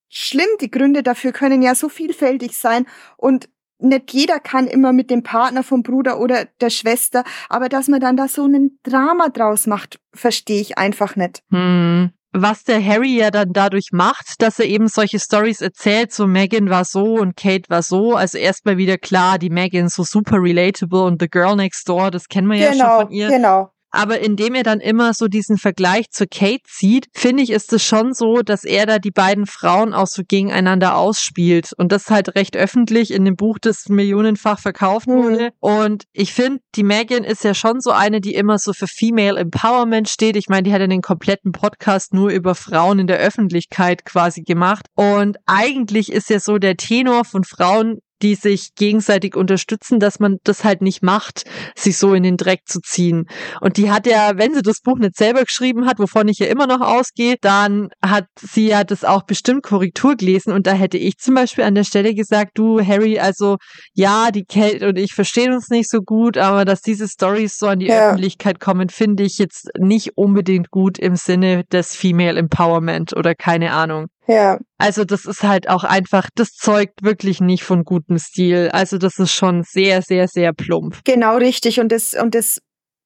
schlimm. Die Gründe dafür können ja so vielfältig sein. Und nicht jeder kann immer mit dem Partner vom Bruder oder der Schwester, aber dass man dann da so ein Drama draus macht, verstehe ich einfach nicht. Hm. Was der Harry ja dann dadurch macht, dass er eben solche Stories erzählt, so Megan war so und Kate war so, also erstmal wieder klar, die Megan so super relatable und The Girl Next Door, das kennen wir genau, ja schon genau, von ihr. Genau. Aber indem er dann immer so diesen Vergleich zu Kate zieht, finde ich, ist es schon so, dass er da die beiden Frauen auch so gegeneinander ausspielt. Und das halt recht öffentlich in dem Buch, das millionenfach verkauft mhm. wurde. Mhm. Und ich finde, die Megan ist ja schon so eine, die immer so für Female Empowerment steht. Ich meine, die hat ja den kompletten Podcast nur über Frauen in der Öffentlichkeit quasi gemacht. Und eigentlich ist ja so der Tenor von Frauen die sich gegenseitig unterstützen, dass man das halt nicht macht, sich so in den Dreck zu ziehen. Und die hat ja, wenn sie das Buch nicht selber geschrieben hat, wovon ich ja immer noch ausgehe, dann hat sie ja das auch bestimmt Korrektur gelesen. Und da hätte ich zum Beispiel an der Stelle gesagt, du Harry, also ja, die Kate und ich verstehen uns nicht so gut, aber dass diese Stories so an die ja. Öffentlichkeit kommen, finde ich jetzt nicht unbedingt gut im Sinne des Female Empowerment oder keine Ahnung. Ja. Also das ist halt auch einfach, das zeugt wirklich nicht von gutem Stil. Also das ist schon sehr, sehr, sehr plump. Genau richtig. Und das, und das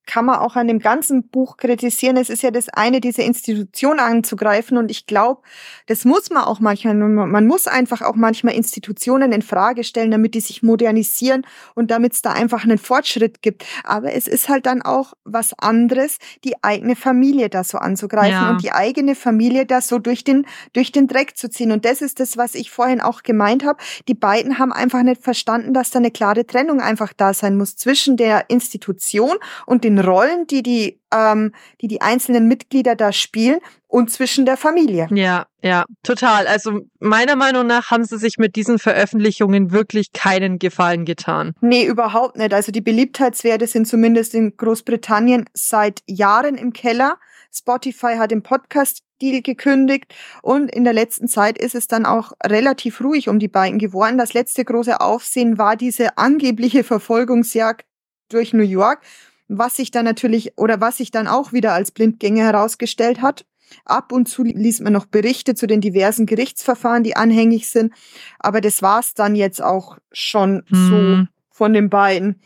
kann man auch an dem ganzen Buch kritisieren. Es ist ja das eine, diese Institution anzugreifen. Und ich glaube, das muss man auch manchmal. Man muss einfach auch manchmal Institutionen in Frage stellen, damit die sich modernisieren und damit es da einfach einen Fortschritt gibt. Aber es ist halt dann auch was anderes, die eigene Familie da so anzugreifen ja. und die eigene Familie da so durch den, durch den Dreck zu ziehen. Und das ist das, was ich vorhin auch gemeint habe. Die beiden haben einfach nicht verstanden, dass da eine klare Trennung einfach da sein muss zwischen der Institution und den den Rollen, die die, ähm, die die einzelnen Mitglieder da spielen und zwischen der Familie. Ja, ja, total. Also meiner Meinung nach haben sie sich mit diesen Veröffentlichungen wirklich keinen Gefallen getan. Nee, überhaupt nicht. Also die Beliebtheitswerte sind zumindest in Großbritannien seit Jahren im Keller. Spotify hat den Podcast Deal gekündigt und in der letzten Zeit ist es dann auch relativ ruhig um die beiden geworden. Das letzte große Aufsehen war diese angebliche Verfolgungsjagd durch New York was sich dann natürlich oder was sich dann auch wieder als Blindgänger herausgestellt hat. Ab und zu liest man noch Berichte zu den diversen Gerichtsverfahren, die anhängig sind, aber das war's dann jetzt auch schon hm. so von den beiden.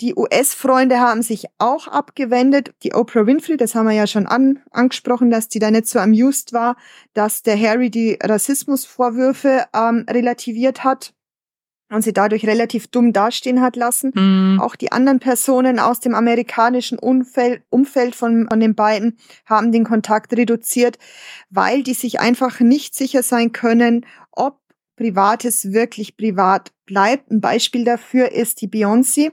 Die US-Freunde haben sich auch abgewendet. Die Oprah Winfrey, das haben wir ja schon an, angesprochen, dass die da nicht so amused war, dass der Harry die Rassismusvorwürfe ähm, relativiert hat und sie dadurch relativ dumm dastehen hat lassen. Mhm. Auch die anderen Personen aus dem amerikanischen Umfeld, Umfeld von, von den beiden haben den Kontakt reduziert, weil die sich einfach nicht sicher sein können, ob Privates wirklich privat bleibt. Ein Beispiel dafür ist die Beyoncé,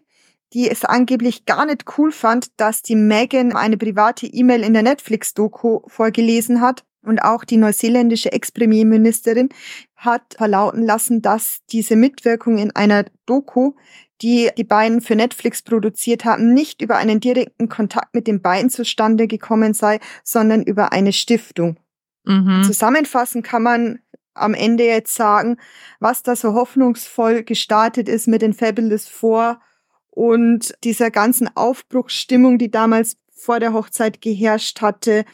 die es angeblich gar nicht cool fand, dass die Megan eine private E-Mail in der Netflix-Doku vorgelesen hat. Und auch die neuseeländische Ex-Premierministerin hat verlauten lassen, dass diese Mitwirkung in einer Doku, die die beiden für Netflix produziert haben, nicht über einen direkten Kontakt mit den beiden zustande gekommen sei, sondern über eine Stiftung. Mhm. Zusammenfassend kann man am Ende jetzt sagen, was da so hoffnungsvoll gestartet ist mit den Fabulous Four und dieser ganzen Aufbruchsstimmung, die damals vor der Hochzeit geherrscht hatte,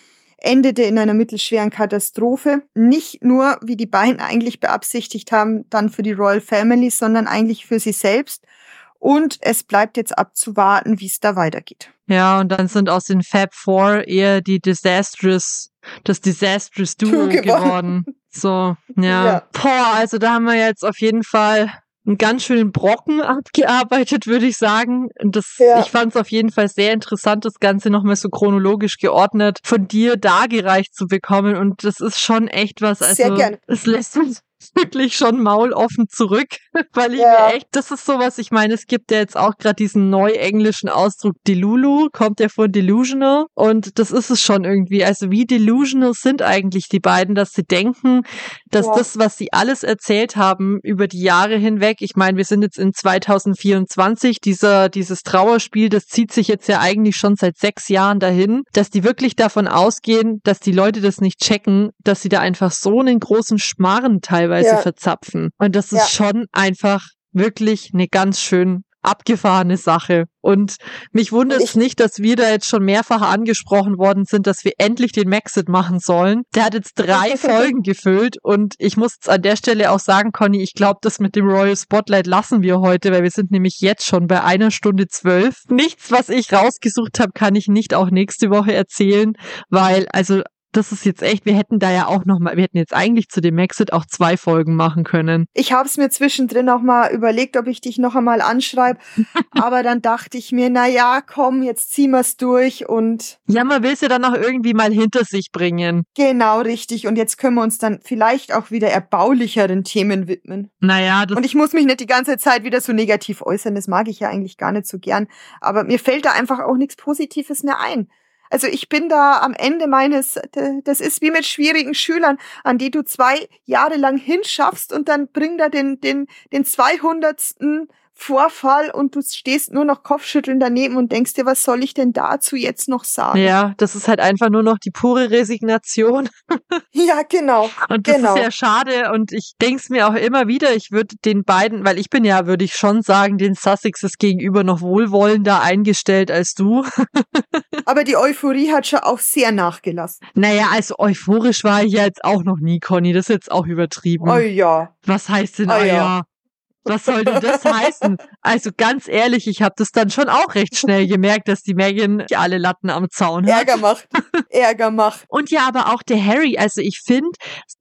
endete in einer mittelschweren Katastrophe. Nicht nur, wie die beiden eigentlich beabsichtigt haben, dann für die Royal Family, sondern eigentlich für sie selbst. Und es bleibt jetzt abzuwarten, wie es da weitergeht. Ja, und dann sind aus den Fab Four eher die Disastrous, das Disastrous Duo geworden. geworden. So, ja. ja. Boah, also da haben wir jetzt auf jeden Fall einen ganz schönen Brocken abgearbeitet, würde ich sagen. Und das, ja. ich fand es auf jeden Fall sehr interessant, das Ganze nochmal so chronologisch geordnet von dir dargereicht zu bekommen. Und das ist schon echt was. Also, sehr gerne. Es lässt uns wirklich schon mauloffen zurück, weil ich ja. mir echt, das ist sowas, ich meine, es gibt ja jetzt auch gerade diesen neuenglischen Ausdruck Delulu, kommt ja von Delusional und das ist es schon irgendwie. Also wie delusional sind eigentlich die beiden, dass sie denken, dass ja. das, was sie alles erzählt haben über die Jahre hinweg, ich meine, wir sind jetzt in 2024, dieser, dieses Trauerspiel, das zieht sich jetzt ja eigentlich schon seit sechs Jahren dahin, dass die wirklich davon ausgehen, dass die Leute das nicht checken, dass sie da einfach so einen großen Schmarren teilweise teilweise ja. verzapfen. Und das ist ja. schon einfach wirklich eine ganz schön abgefahrene Sache. Und mich wundert es nicht, dass wir da jetzt schon mehrfach angesprochen worden sind, dass wir endlich den Maxit machen sollen. Der hat jetzt drei Folgen gefüllt und ich muss jetzt an der Stelle auch sagen, Conny, ich glaube, das mit dem Royal Spotlight lassen wir heute, weil wir sind nämlich jetzt schon bei einer Stunde zwölf. Nichts, was ich rausgesucht habe, kann ich nicht auch nächste Woche erzählen, weil also das ist jetzt echt, wir hätten da ja auch noch mal, wir hätten jetzt eigentlich zu dem Exit auch zwei Folgen machen können. Ich habe es mir zwischendrin auch mal überlegt, ob ich dich noch einmal anschreibe, aber dann dachte ich mir, na ja, komm, jetzt ziehen wir's durch und Ja, man will es ja dann auch irgendwie mal hinter sich bringen. Genau, richtig und jetzt können wir uns dann vielleicht auch wieder erbaulicheren Themen widmen. Naja, das Und ich muss mich nicht die ganze Zeit wieder so negativ äußern, das mag ich ja eigentlich gar nicht so gern, aber mir fällt da einfach auch nichts positives mehr ein. Also ich bin da am Ende meines, das ist wie mit schwierigen Schülern, an die du zwei Jahre lang hinschaffst und dann bring da den, den, den 200. Vorfall und du stehst nur noch Kopfschütteln daneben und denkst dir, was soll ich denn dazu jetzt noch sagen? Ja, das ist halt einfach nur noch die pure Resignation. ja, genau. Und das genau. ist ja schade und ich denk's mir auch immer wieder, ich würde den beiden, weil ich bin ja, würde ich schon sagen, den Sussexes gegenüber noch wohlwollender eingestellt als du. Aber die Euphorie hat schon auch sehr nachgelassen. Naja, also euphorisch war ich ja jetzt auch noch nie, Conny, das ist jetzt auch übertrieben. Oh ja. Was heißt denn, oh, oh ja? Was soll denn das heißen? Also ganz ehrlich, ich habe das dann schon auch recht schnell gemerkt, dass die Megan alle Latten am Zaun hat. Ärger macht. Ärger macht. Und ja, aber auch der Harry, also ich finde,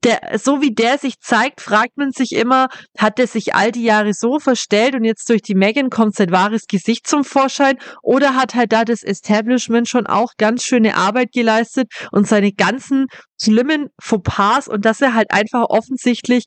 der, so wie der sich zeigt, fragt man sich immer, hat der sich all die Jahre so verstellt und jetzt durch die Megan kommt sein wahres Gesicht zum Vorschein oder hat halt da das Establishment schon auch ganz schöne Arbeit geleistet und seine ganzen schlimmen Fauxpas und dass er halt einfach offensichtlich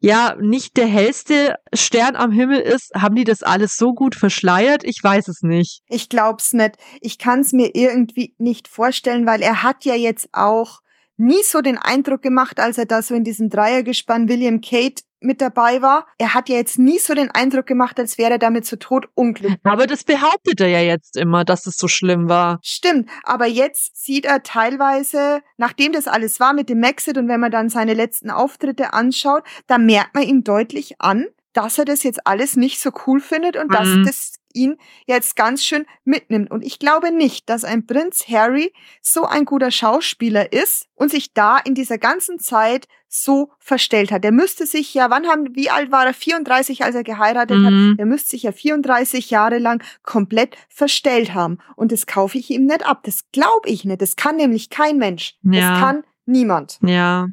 ja nicht der hellste Stern am Himmel ist, haben die das alles so gut verschleiert? Ich weiß es nicht. Ich glaub's nicht. Ich kann's mir irgendwie nicht vorstellen, weil er hat ja jetzt auch nie so den Eindruck gemacht, als er da so in diesem Dreiergespann William Kate mit dabei war. Er hat ja jetzt nie so den Eindruck gemacht, als wäre er damit zu Tod unglücklich. Aber das behauptet er ja jetzt immer, dass es so schlimm war. Stimmt, aber jetzt sieht er teilweise, nachdem das alles war mit dem Maxit und wenn man dann seine letzten Auftritte anschaut, da merkt man ihm deutlich an, dass er das jetzt alles nicht so cool findet und mhm. dass das ihn jetzt ganz schön mitnimmt. Und ich glaube nicht, dass ein Prinz Harry so ein guter Schauspieler ist und sich da in dieser ganzen Zeit so verstellt hat. Der müsste sich ja, wann haben, wie alt war er? 34, als er geheiratet mhm. hat. Der müsste sich ja 34 Jahre lang komplett verstellt haben. Und das kaufe ich ihm nicht ab. Das glaube ich nicht. Das kann nämlich kein Mensch. Ja. Das kann niemand. Ja.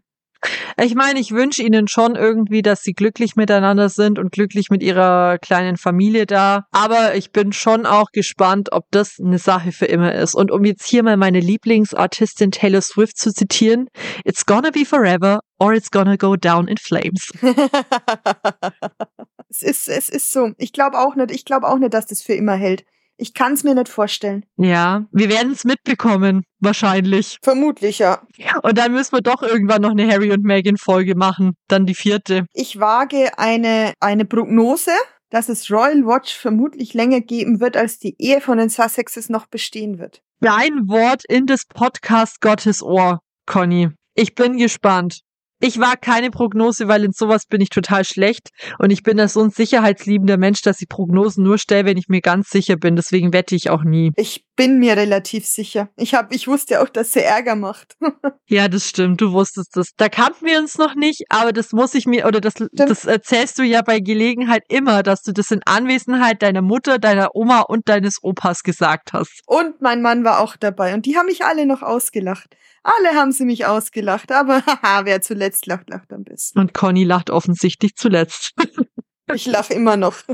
Ich meine, ich wünsche ihnen schon irgendwie, dass sie glücklich miteinander sind und glücklich mit ihrer kleinen Familie da. Aber ich bin schon auch gespannt, ob das eine Sache für immer ist. Und um jetzt hier mal meine Lieblingsartistin Taylor Swift zu zitieren, It's gonna be forever or it's gonna go down in flames. es ist, es ist so. Ich glaube auch nicht, ich glaube auch nicht, dass das für immer hält. Ich kann es mir nicht vorstellen. Ja, wir werden es mitbekommen, wahrscheinlich. Vermutlich, ja. Und dann müssen wir doch irgendwann noch eine Harry und Meghan Folge machen, dann die vierte. Ich wage eine, eine Prognose, dass es Royal Watch vermutlich länger geben wird, als die Ehe von den Sussexes noch bestehen wird. Dein Wort in das Podcast Gottes Ohr, Conny. Ich bin gespannt. Ich war keine Prognose, weil in sowas bin ich total schlecht und ich bin da so ein sicherheitsliebender Mensch, dass ich Prognosen nur stelle, wenn ich mir ganz sicher bin. Deswegen wette ich auch nie. Ich bin mir relativ sicher. Ich hab, ich wusste auch, dass sie Ärger macht. ja, das stimmt. Du wusstest das. Da kannten wir uns noch nicht, aber das muss ich mir oder das, das erzählst du ja bei Gelegenheit immer, dass du das in Anwesenheit deiner Mutter, deiner Oma und deines Opas gesagt hast. Und mein Mann war auch dabei und die haben mich alle noch ausgelacht. Alle haben sie mich ausgelacht, aber haha, wer zuletzt lacht, lacht am besten. Und Conny lacht offensichtlich zuletzt. Ich lache immer noch.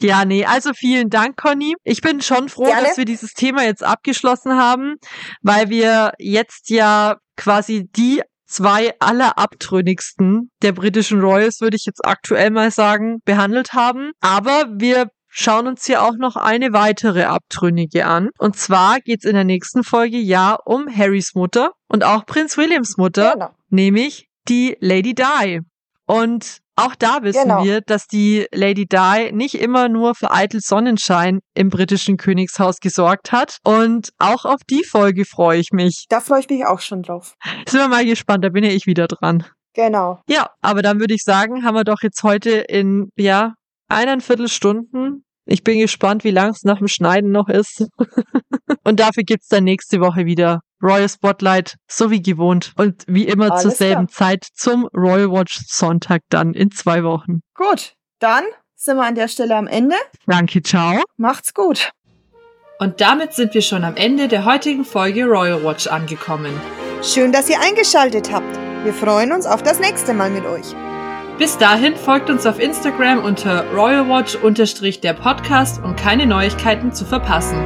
Ja, nee, also vielen Dank, Conny. Ich bin schon froh, Gerne. dass wir dieses Thema jetzt abgeschlossen haben, weil wir jetzt ja quasi die zwei allerabtrünnigsten der britischen Royals, würde ich jetzt aktuell mal sagen, behandelt haben. Aber wir schauen uns hier auch noch eine weitere Abtrünnige an. Und zwar geht's in der nächsten Folge ja um Harrys Mutter und auch Prinz Williams Mutter, Genau. nämlich die Lady Di. Und auch da wissen Genau. wir, dass die Lady Di nicht immer nur für eitel Sonnenschein im britischen Königshaus gesorgt hat. Und auch auf die Folge freue ich mich. Da freue ich mich auch schon drauf. Sind wir mal gespannt, da bin ja ich wieder dran. Genau. Ja, aber dann würde ich sagen, haben wir doch jetzt heute in, ja, eineinviertel Stunden. Ich bin gespannt, wie lang es nach dem Schneiden noch ist. Und dafür gibt's dann nächste Woche wieder Royal Spotlight, so wie gewohnt. Und wie immer zur Alles selben Zeit zum Royal Watch Sonntag dann in zwei Wochen. Gut, dann sind wir an der Stelle am Ende. Danke, ciao. Macht's gut. Und damit sind wir schon am Ende der heutigen Folge Royal Watch angekommen. Schön, dass ihr eingeschaltet habt. Wir freuen uns auf das nächste Mal mit euch. Bis dahin folgt uns auf Instagram unter royalwatch-der Podcast, um keine Neuigkeiten zu verpassen.